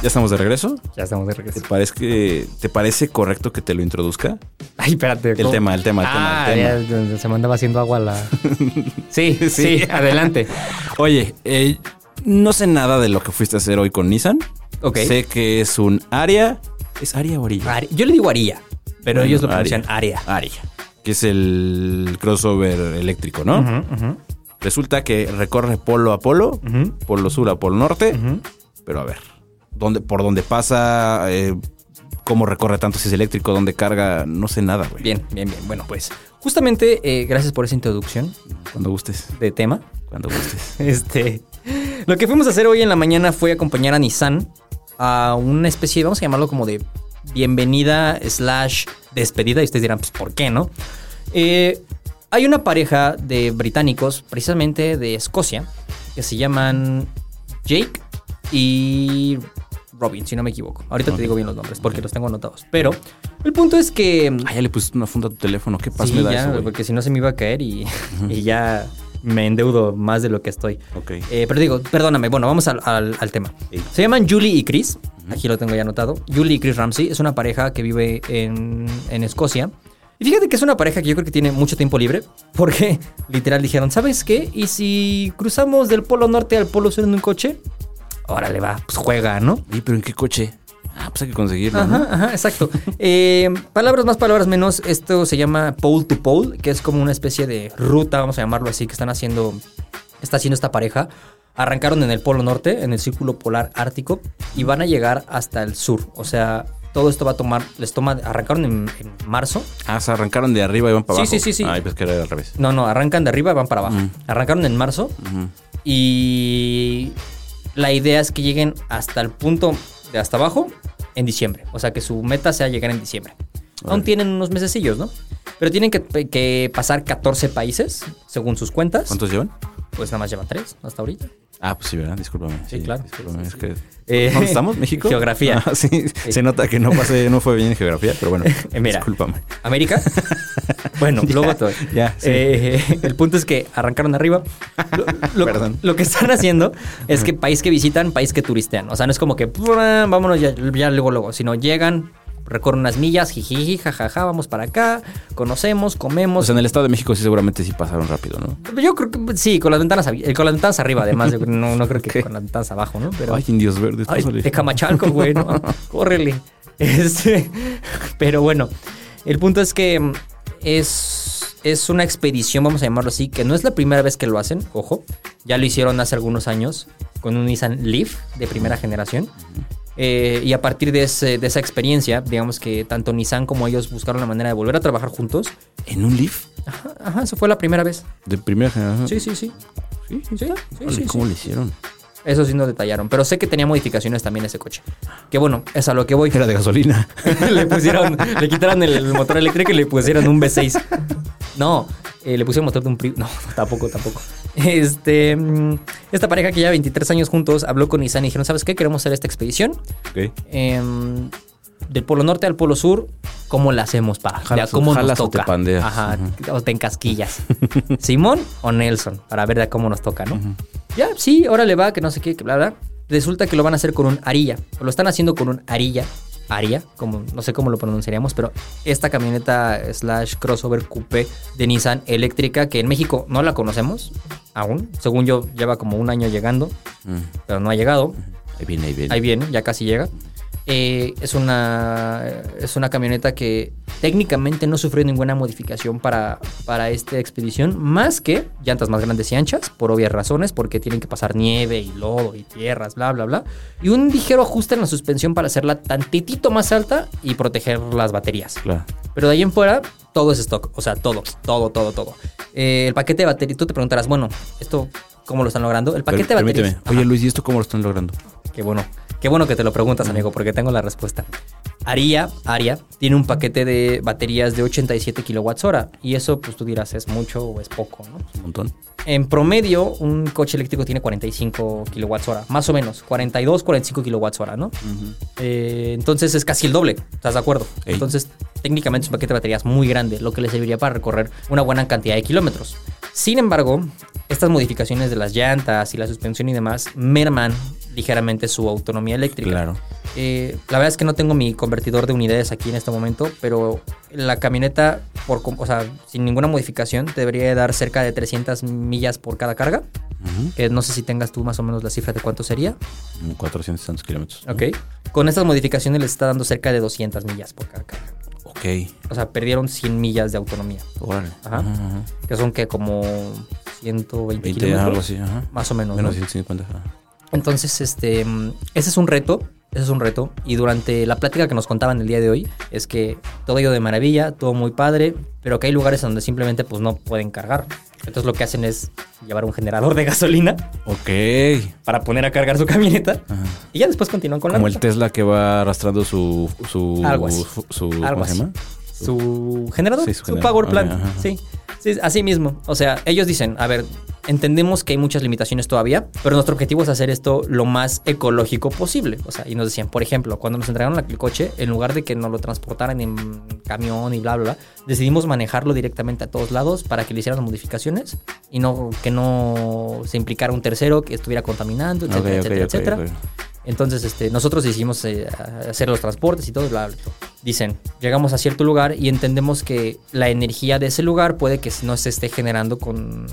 ¿Ya estamos de regreso? Ya estamos de regreso. ¿Te parece, que, ¿Te parece correcto que te lo introduzca? Ay, espérate. El tema, el tema, el tema, Ah, el tema. ya se me andaba haciendo agua la... Sí, sí, adelante. Oye, eh, no sé nada de lo que fuiste a hacer hoy con Nissan. Ok. Sé que es un Aria. ¿Es Aria o Orilla? Ari- Yo le digo Aria, pero Bueno, ellos lo pronuncian Aria. Aria. Que es el crossover eléctrico, ¿no? Resulta que recorre polo a polo, polo sur a polo norte. Pero a ver, ¿dónde, por dónde pasa, eh, cómo recorre tanto si es eléctrico, dónde carga, no sé nada, güey. Bien, bien, bien. Bueno, pues justamente eh, gracias por esa introducción Cuando gustes, de tema. cuando gustes. Este, lo que fuimos a hacer hoy en la mañana fue acompañar a Nissan a una especie, vamos a llamarlo como de bienvenida slash despedida. Y ustedes dirán, pues, ¿por qué no? Eh, hay una pareja de británicos, precisamente de Escocia, que se llaman Jake y Robin, si no me equivoco. Ahorita te digo bien los nombres porque los tengo anotados. Pero el punto es que... Ah, ya le pusiste una funda a tu teléfono. ¿Qué pasa Sí, me da ya, eso, porque si no se me iba a caer y, y ya me endeudo más de lo que estoy. Ok. Eh, pero digo, perdóname, bueno, vamos al, al- al tema. Sí. Se llaman Julie y Chris. Aquí lo tengo ya anotado. Julie y Chris Ramsey es una pareja que vive en, en Escocia. Y fíjate que es una pareja que yo creo que tiene mucho tiempo libre. Porque literal dijeron, ¿sabes qué? ¿Y si cruzamos del polo norte al polo sur en un coche? Órale, va, pues juega, ¿no? Oye, pero ¿en qué coche? Ah, pues hay que conseguirlo, ¿no? Ajá, ajá, exacto. Eh, palabras más, palabras menos. Esto se llama pole to pole, que es como una especie de ruta, vamos a llamarlo así, que están haciendo, está haciendo esta pareja Arrancaron en el Polo Norte, en el Círculo Polar Ártico, y van a llegar hasta el sur. O sea, todo esto va a tomar, les toma, arrancaron en, en marzo. Ah, se arrancaron de arriba y van para Sí, abajo. sí, sí, sí. Ay, pues que era al revés. No, no, arrancan de arriba y van para abajo. Mm. Arrancaron en marzo y la idea es que lleguen hasta el punto de hasta abajo en diciembre. O sea, que su meta sea llegar en diciembre. Aún tienen unos mesecillos, ¿no? Pero tienen que, que pasar 14 países, según sus cuentas. ¿Cuántos llevan? Pues nada más llevan 3 hasta ahorita. Ah, pues sí, ¿verdad? Discúlpame. Sí, claro. Discúlpame, es que... Eh, ¿Dónde estamos? ¿México? Geografía. Ah, sí, se nota que no pasé, no fue bien en geografía, pero bueno, Eh, mira. discúlpame. América. Bueno, Ya, luego todo. ya. Eh, el punto es que arrancaron arriba. Lo, lo- Perdón. lo que están haciendo es que país que visitan, país que turistean. O sea, no es como que "Pua, vámonos ya, ya luego, luego. Sino llegan, recorren unas millas, jijiji, jajaja, vamos para acá, conocemos, O comemos. sea, en el Estado de México sí seguramente sí pasaron rápido, ¿no? Yo creo que sí, con las ventanas, eh, con las ventanas arriba, además. no, no creo que ¿Qué? con las ventanas abajo, ¿no? Pero. Ay, indios verdes. Ay, de Camachalco, güey, ¿no? Córrele. Este, pero bueno, el punto es que mm, es, es una expedición, vamos a llamarlo así, que no es la primera vez que lo hacen, ojo. Ya lo hicieron hace algunos años con un Nissan Leaf de primera generación. Eh, y a partir de, ese- de esa experiencia, digamos que tanto Nissan como ellos buscaron la manera de volver a trabajar juntos. ¿En un Leaf? Ajá, ajá, eso fue la primera vez. De primera generación. Sí, sí, sí. Sí, Sí, sí, sí, ¿Cómo le hicieron? Eso sí no detallaron, pero sé que tenía modificaciones también ese coche. Que bueno, es a lo que voy. Era de gasolina. le pusieron, le quitaron el motor eléctrico y le pusieron un V6. No, eh, le pusieron motor de un Prius. No, tampoco, tampoco. Este, mm, esta pareja que lleva 23 años juntos habló con Nissan y dijeron, ¿sabes qué? Queremos hacer esta expedición Ok. em, del Polo Norte al Polo Sur. ¿Cómo la hacemos, pa? Jalas- Ya, ¿Cómo nos o toca? te pandeas. Ajá, o te encasquillas. ¿Simón o Nelson? Para ver de cómo nos toca, ¿no? Ya, sí, ahora le va, que no sé qué, que bla, bla. Resulta que lo van a hacer con un Arilla. O lo están haciendo con un Arilla. Aria, como no sé cómo lo pronunciaríamos, pero esta camioneta slash crossover coupé de Nissan eléctrica que en México no la conocemos aún. Según yo, lleva como un año llegando, Mm. pero no ha llegado. Ahí viene, ahí viene. Ahí viene, ya casi llega. Eh, es, una, es una camioneta que técnicamente no sufrió ninguna modificación para, para esta expedición, más que llantas más grandes y anchas, por obvias razones, porque tienen que pasar nieve y lodo y tierras, bla, bla, bla. Y un ligero ajuste en la suspensión para hacerla tantitito más alta y proteger las baterías. Claro. Pero de ahí en fuera, todo es stock. O sea, todo, todo, todo, todo. Eh, el paquete de batería, tú te preguntarás, bueno, ¿esto cómo lo están logrando? El paquete de baterías. Permíteme. Oye, Luis, ¿y esto cómo lo están logrando? Qué bueno. Qué bueno que te lo preguntas, amigo, porque tengo la respuesta. Aria, Aria, tiene un paquete de baterías de 87 kilowatts hora. Y eso, pues tú dirás, ¿es mucho o es poco, no? Un montón. En promedio, un coche eléctrico tiene 45 kilowatts hora, más o menos. 42, 45 kilowatts hora, ¿no? Eh, entonces es casi el doble, ¿estás de acuerdo? Ey. Entonces, técnicamente es un paquete de baterías muy grande, lo que le serviría para recorrer una buena cantidad de kilómetros. Sin embargo, estas modificaciones de las llantas y la suspensión y demás merman ligeramente su autonomía eléctrica. Claro. Eh, la verdad es que no tengo mi convertidor de unidades aquí en este momento, pero la camioneta, por, o sea, sin ninguna modificación, debería de dar cerca de 300 millas por cada carga. Que no sé si tengas tú más o menos la cifra de cuánto sería. Como 400 tantos kilómetros. Ok. Con estas modificaciones les está dando cerca de 200 millas por cada carga. Ok. O sea, perdieron 100 millas de autonomía. Órale. Ajá. Ajá, ajá. Que son que como 120 20, kilómetros. algo así. Ajá. Más o menos. Menos ¿no? 150. ajá. Entonces, este, ese es un reto, ese es un reto. Y durante la plática que nos contaban el día de hoy, es que todo ido de maravilla, todo muy padre, pero que hay lugares donde simplemente pues no pueden cargar. Entonces lo que hacen es llevar un generador de gasolina Ok. para poner a cargar su camioneta Ajá. y ya después continúan con Como la el ruta. Tesla que va arrastrando su. su Algo así. su- Algo ¿Cómo se así. llama? Su generador, Sí, su, su generador. power plant. ajá. Sí, sí, así mismo. O sea, ellos dicen, a ver, entendemos que hay muchas limitaciones todavía, pero nuestro objetivo es hacer esto lo más ecológico posible. O sea, y nos decían, por ejemplo, cuando nos entregaron el coche, en lugar de que nos lo transportaran en camión y bla, bla, bla, decidimos manejarlo directamente a todos lados para que le hicieran modificaciones y no que no se implicara un tercero que estuviera contaminando, etcétera, etcétera, etcétera. Entonces, este, nosotros decidimos eh, hacer los transportes y todo, bla, bla, bla. Dicen, llegamos a cierto lugar y entendemos que la energía de ese lugar puede que no se esté generando con,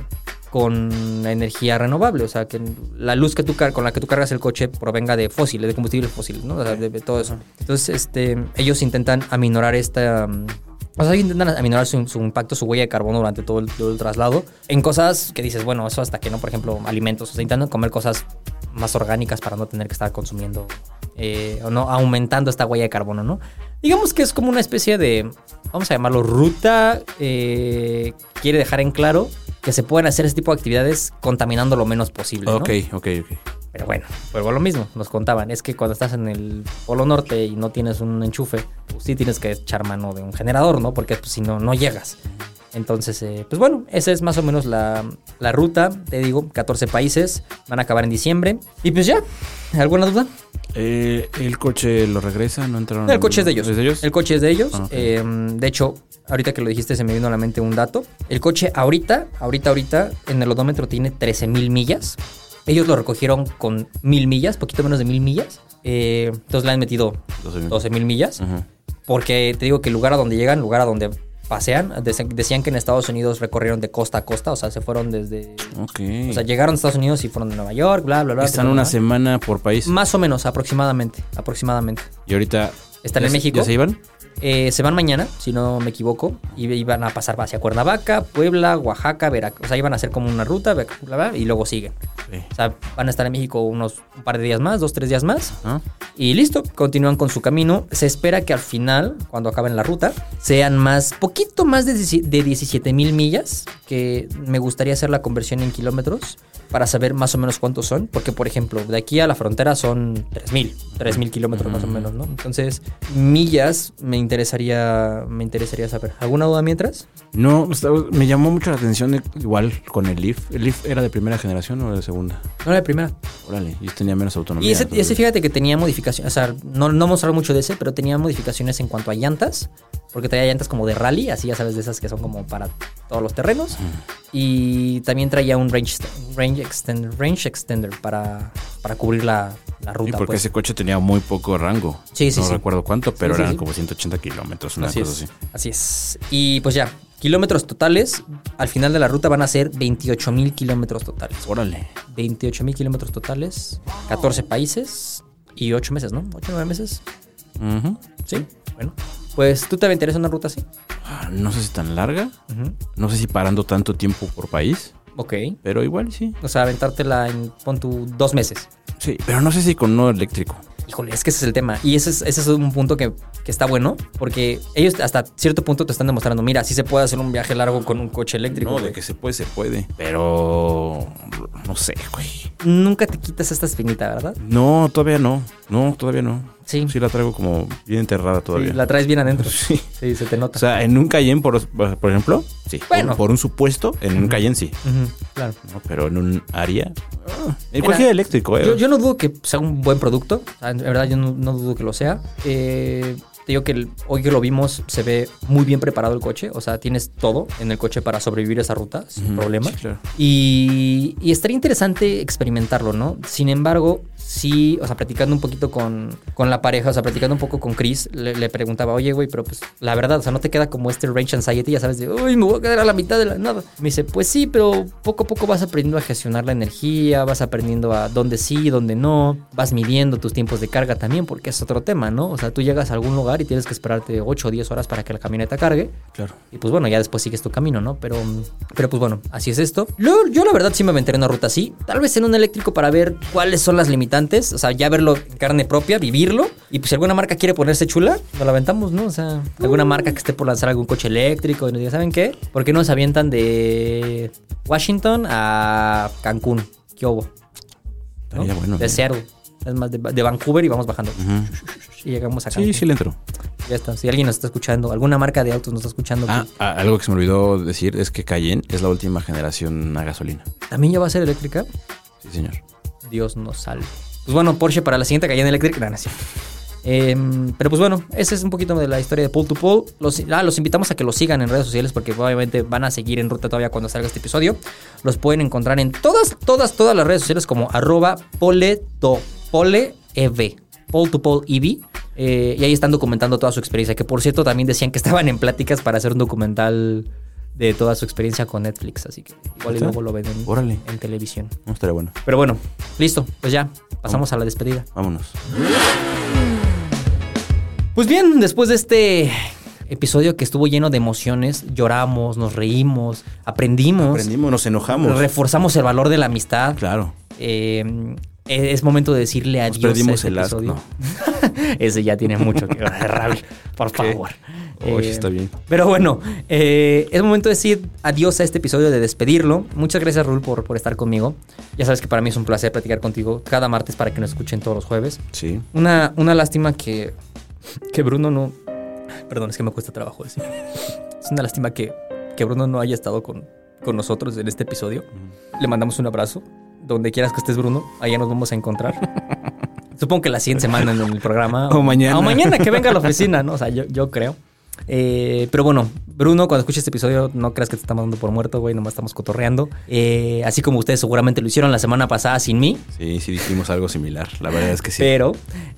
con energía renovable. O sea, que la luz que tú con la que tú cargas el coche provenga de fósiles, de combustibles fósiles, ¿no? O sea, de, de todo eso. Entonces, este, ellos intentan aminorar esta, mm, O sea, intentan aminorar su, su impacto, su huella de carbono durante todo el, todo el traslado en cosas que dices, bueno, eso hasta que no, por ejemplo, alimentos. O sea, intentan comer cosas más orgánicas para no tener que estar consumiendo eh, o no aumentando esta huella de carbono, ¿no? Digamos que es como una especie de, vamos a llamarlo ruta, eh, quiere dejar en claro que se pueden hacer ese tipo de actividades contaminando lo menos posible. ¿no? Ok, ok, ok. Pero bueno, vuelvo a lo mismo, nos contaban, es que cuando estás en el Polo Norte y no tienes un enchufe, pues sí tienes que echar mano de un generador, ¿no? Porque pues, si no, no llegas. Entonces, eh, pues bueno, esa es más o menos la, la ruta, te digo, 14 países, van a acabar en diciembre. Y pues ya, ¿alguna duda? Eh, ¿El coche lo regresa? ¿No entraron? El coche es de ellos. ¿Es de ellos? El coche es de ellos. Ah. Eh, de hecho, ahorita que lo dijiste se me vino a la mente un dato. El coche ahorita, ahorita, ahorita, en el odómetro tiene 13 mil millas. Ellos lo recogieron con mil millas, poquito menos de mil millas. Eh, entonces le han metido 12,000. 12 mil millas. Ujú. Porque te digo que el lugar a donde llegan, lugar a donde pasean, dec- decían que en Estados Unidos recorrieron de costa a costa, o sea, se fueron desde... Ok. O sea, llegaron a Estados Unidos y fueron de Nueva York, bla, bla, bla. Están bla, una bla. semana por país. Más o menos, aproximadamente, aproximadamente. Y ahorita. Están ¿ya en México. ¿Ya se iban? Eh, se van mañana, si no me equivoco, y iban a pasar hacia Cuernavaca, Puebla, Oaxaca, Veracruz. O sea, iban a hacer como una ruta, bla, bla, bla, y luego siguen. Sí. O sea, van a estar en México unos un par de días más, dos, tres días más. ¿Ah? Y listo, continúan con su camino. Se espera que al final, cuando acaben la ruta, sean más, poquito más de, 17 de 17 mil millas, que me gustaría hacer la conversión en kilómetros para saber más o menos cuántos son. Porque, por ejemplo, de aquí a la frontera son 3 mil, 3 mil kilómetros más o menos, ¿no? Entonces, millas me interesaría, me interesaría saber. ¿Alguna duda mientras? No, estaba- me llamó mucho la atención eh, igual con el Leaf. ¿El Leaf era de primera generación o de segunda? No, la primera. Órale, y tenía menos autonomía. Y ese, y fíjate que tenía modificaciones, o sea, no, no mostraron mucho de ese, pero tenía modificaciones en cuanto a llantas, porque traía llantas como de rally, así ya sabes, de esas que son como para todos los terrenos. Y también traía un range, range, extender, range extender para, para cubrir la, la Sí, ruta. porque pues. ese coche tenía muy poco rango. Sí, sí, No sí. recuerdo cuánto, pero Sí, eran como 180 kilómetros, una Así cosa es, así. así es. Y pues ya, kilómetros totales, al final de la ruta van a ser 28 mil kilómetros totales. Órale. 28 mil kilómetros totales, 14 países y 8 meses, ¿no? 8 9 meses. Sí, bueno. Pues tú te aventarías una ruta así. Ah, No sé si tan larga. No sé si parando tanto tiempo por país. Ok. Pero igual sí. O sea, aventártela en, pon tu dos meses. Sí, pero no sé si con uno eléctrico. Híjole, es que ese es el tema. Y ese es, ese es un punto que, que está bueno, porque ellos hasta cierto punto te están demostrando, mira, sí se puede hacer un viaje largo con un coche eléctrico. No, güey. de que se puede, se puede. Pero no sé, güey. Nunca te quitas esta espinita, ¿verdad? No, todavía no. No, todavía no. Sí. Sí la traigo como bien enterrada todavía. Sí, la traes bien adentro. Sí. Sí, se te nota. O sea, en un Cayenne, por, por ejemplo, sí. Bueno. Por, por un supuesto, en un Cayenne sí. Claro. ¿no? Pero en un área. ah, en Mira, cualquier eléctrico, ¿eh? Yo, yo no dudo que sea un buen producto. Sea, en verdad, yo no, no dudo que lo sea. Eh, te digo que el- hoy que lo vimos se ve muy bien preparado el coche. O sea, tienes todo en el coche para sobrevivir esa ruta sin Ujú, problema. sí, claro. Y, y estaría interesante experimentarlo, ¿no? Sin embargo, sí, o sea, platicando un poquito con, con la pareja, o sea, platicando un poco con Chris, le, le preguntaba, oye, güey, pero pues la verdad, o sea, no te queda como este range anxiety, ya sabes, de, uy, me voy a quedar a la mitad de la nada. Me dice, pues sí, pero poco a poco vas aprendiendo a gestionar la energía, vas aprendiendo a dónde sí, dónde no, vas midiendo tus tiempos de carga también, porque es otro tema, ¿no? O sea, tú llegas a algún lugar y tienes que esperarte 8 o 10 horas para que la camioneta cargue. Claro. Y pues bueno, ya después sigues tu camino, ¿no? Pero, pero pues bueno, así es esto. Yo, yo la verdad sí me aventaré en una ruta así. Tal vez en un eléctrico para ver cuáles son las limitantes. O sea, ya verlo en carne propia, vivirlo. Y pues si alguna marca quiere ponerse chula, nos la aventamos, ¿no? O sea, alguna marca que esté por lanzar algún coche eléctrico y nos diga, ¿saben qué? ¿Por qué no se avientan de Washington a Cancún? ¿Qué hubo? ¿No? Bueno, de. Seattle. Es más, de, de Vancouver y vamos bajando. Y llegamos a Cancún. Sí, sí le entro. Ya está. Si alguien nos está escuchando, alguna marca de autos nos está escuchando, Ah, ah, algo que se me olvidó decir es que Cayenne es la última generación a gasolina. ¿también ya va a ser eléctrica? Sí, señor. Dios nos salve. Pues bueno, Porsche para la siguiente Cayenne Electric. No, no. Em, pero pues bueno, esa es un poquito de la historia de Pull to Pull. Los, ah, los invitamos a que los sigan en redes sociales porque obviamente van a seguir en ruta todavía cuando salga este episodio. Los pueden encontrar en todas, todas, todas las redes sociales como arroba poleto, poleev, Pull to Pull EV. Eh, y ahí están documentando toda su experiencia. Que por cierto también decían que estaban en pláticas para hacer un documental de toda su experiencia con Netflix. Así que igual y luego lo ven en, Órale. en televisión. No estaría bueno. Pero bueno, listo, pues ya, pasamos a la despedida. Vámonos. Pues bien, después de este episodio que estuvo lleno de emociones. Lloramos, nos reímos, aprendimos, Aprendimos, nos enojamos. reforzamos el valor de la amistad. Claro. Eh, es momento de decirle adiós. perdimos a este el asco, episodio. Ese ya tiene mucho que Raúl, por ¿Qué? favor. Oye, Eh, está bien. Pero bueno, eh, es momento de decir adiós a este episodio, de despedirlo. Muchas gracias, Raúl, por, por estar conmigo. Ya sabes que para mí es un placer platicar contigo cada martes para que nos escuchen todos los jueves. Sí. Una, una lástima que, que Bruno no... Perdón, es que me cuesta trabajo decir. Es una lástima que, que Bruno no haya estado con, con nosotros en este episodio. Le mandamos un abrazo. Donde quieras que estés, Bruno, allá nos vamos a encontrar. Supongo que la siguiente semana en el programa. O mañana. O mañana que venga a la oficina, ¿no? O sea, yo, yo creo. Eh, pero bueno, Bruno, cuando escuches este episodio, no creas que te estamos dando por muerto, güey, nomás estamos cotorreando. Eh, así como ustedes seguramente lo hicieron la semana pasada sin mí. Sí, sí dijimos algo similar. La verdad es que sí. Pero,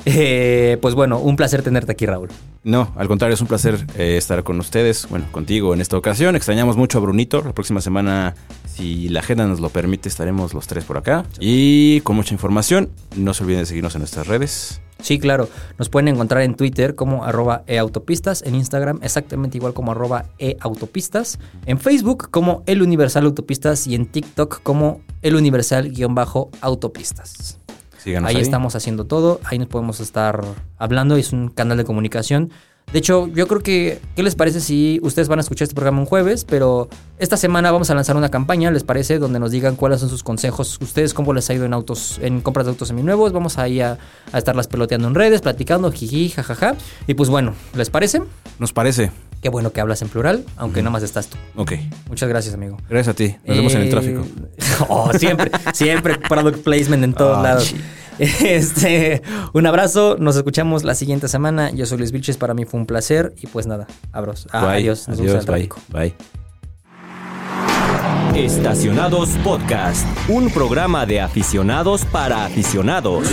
eh, pues bueno, un placer tenerte aquí, Raúl. No, al contrario, es un placer estar con ustedes, bueno, contigo en esta ocasión. Extrañamos mucho a Brunito. La próxima semana, si la agenda nos lo permite, estaremos los tres por acá. Y con mucha información, no se olviden de seguirnos en nuestras redes. Sí, claro. Nos pueden encontrar en Twitter como arroba eautopistas, en Instagram exactamente igual como arroba eautopistas, en Facebook como El Universal Autopistas y en TikTok como El Universal-autopistas. Síganos Ahí, ahí. estamos haciendo todo, ahí nos podemos estar hablando, es un canal de comunicación. De hecho, yo creo que, ¿qué les parece si ustedes van a escuchar este programa un jueves? Pero esta semana vamos a lanzar una campaña, ¿les parece? Donde nos digan cuáles son sus consejos, ustedes cómo les ha ido en autos, en compras de autos seminuevos. Vamos ahí a, a estarlas peloteando en redes, platicando, jiji, jajaja. Y pues bueno, ¿les parece? Nos parece. Qué bueno que hablas en plural, aunque nada más estás tú. Ok. Muchas gracias, amigo. Gracias a ti. Nos vemos en el Eh, tráfico. Oh, siempre, siempre product placement en todos Ah, lados. Este, un abrazo, nos escuchamos la siguiente semana. Yo soy Luis Vilches, para mí fue un placer y pues nada, abros. Ah, Bye. adiós, nos vemos en el Adiós. Bye. Bye. Estacionados Podcast, un programa de aficionados para aficionados.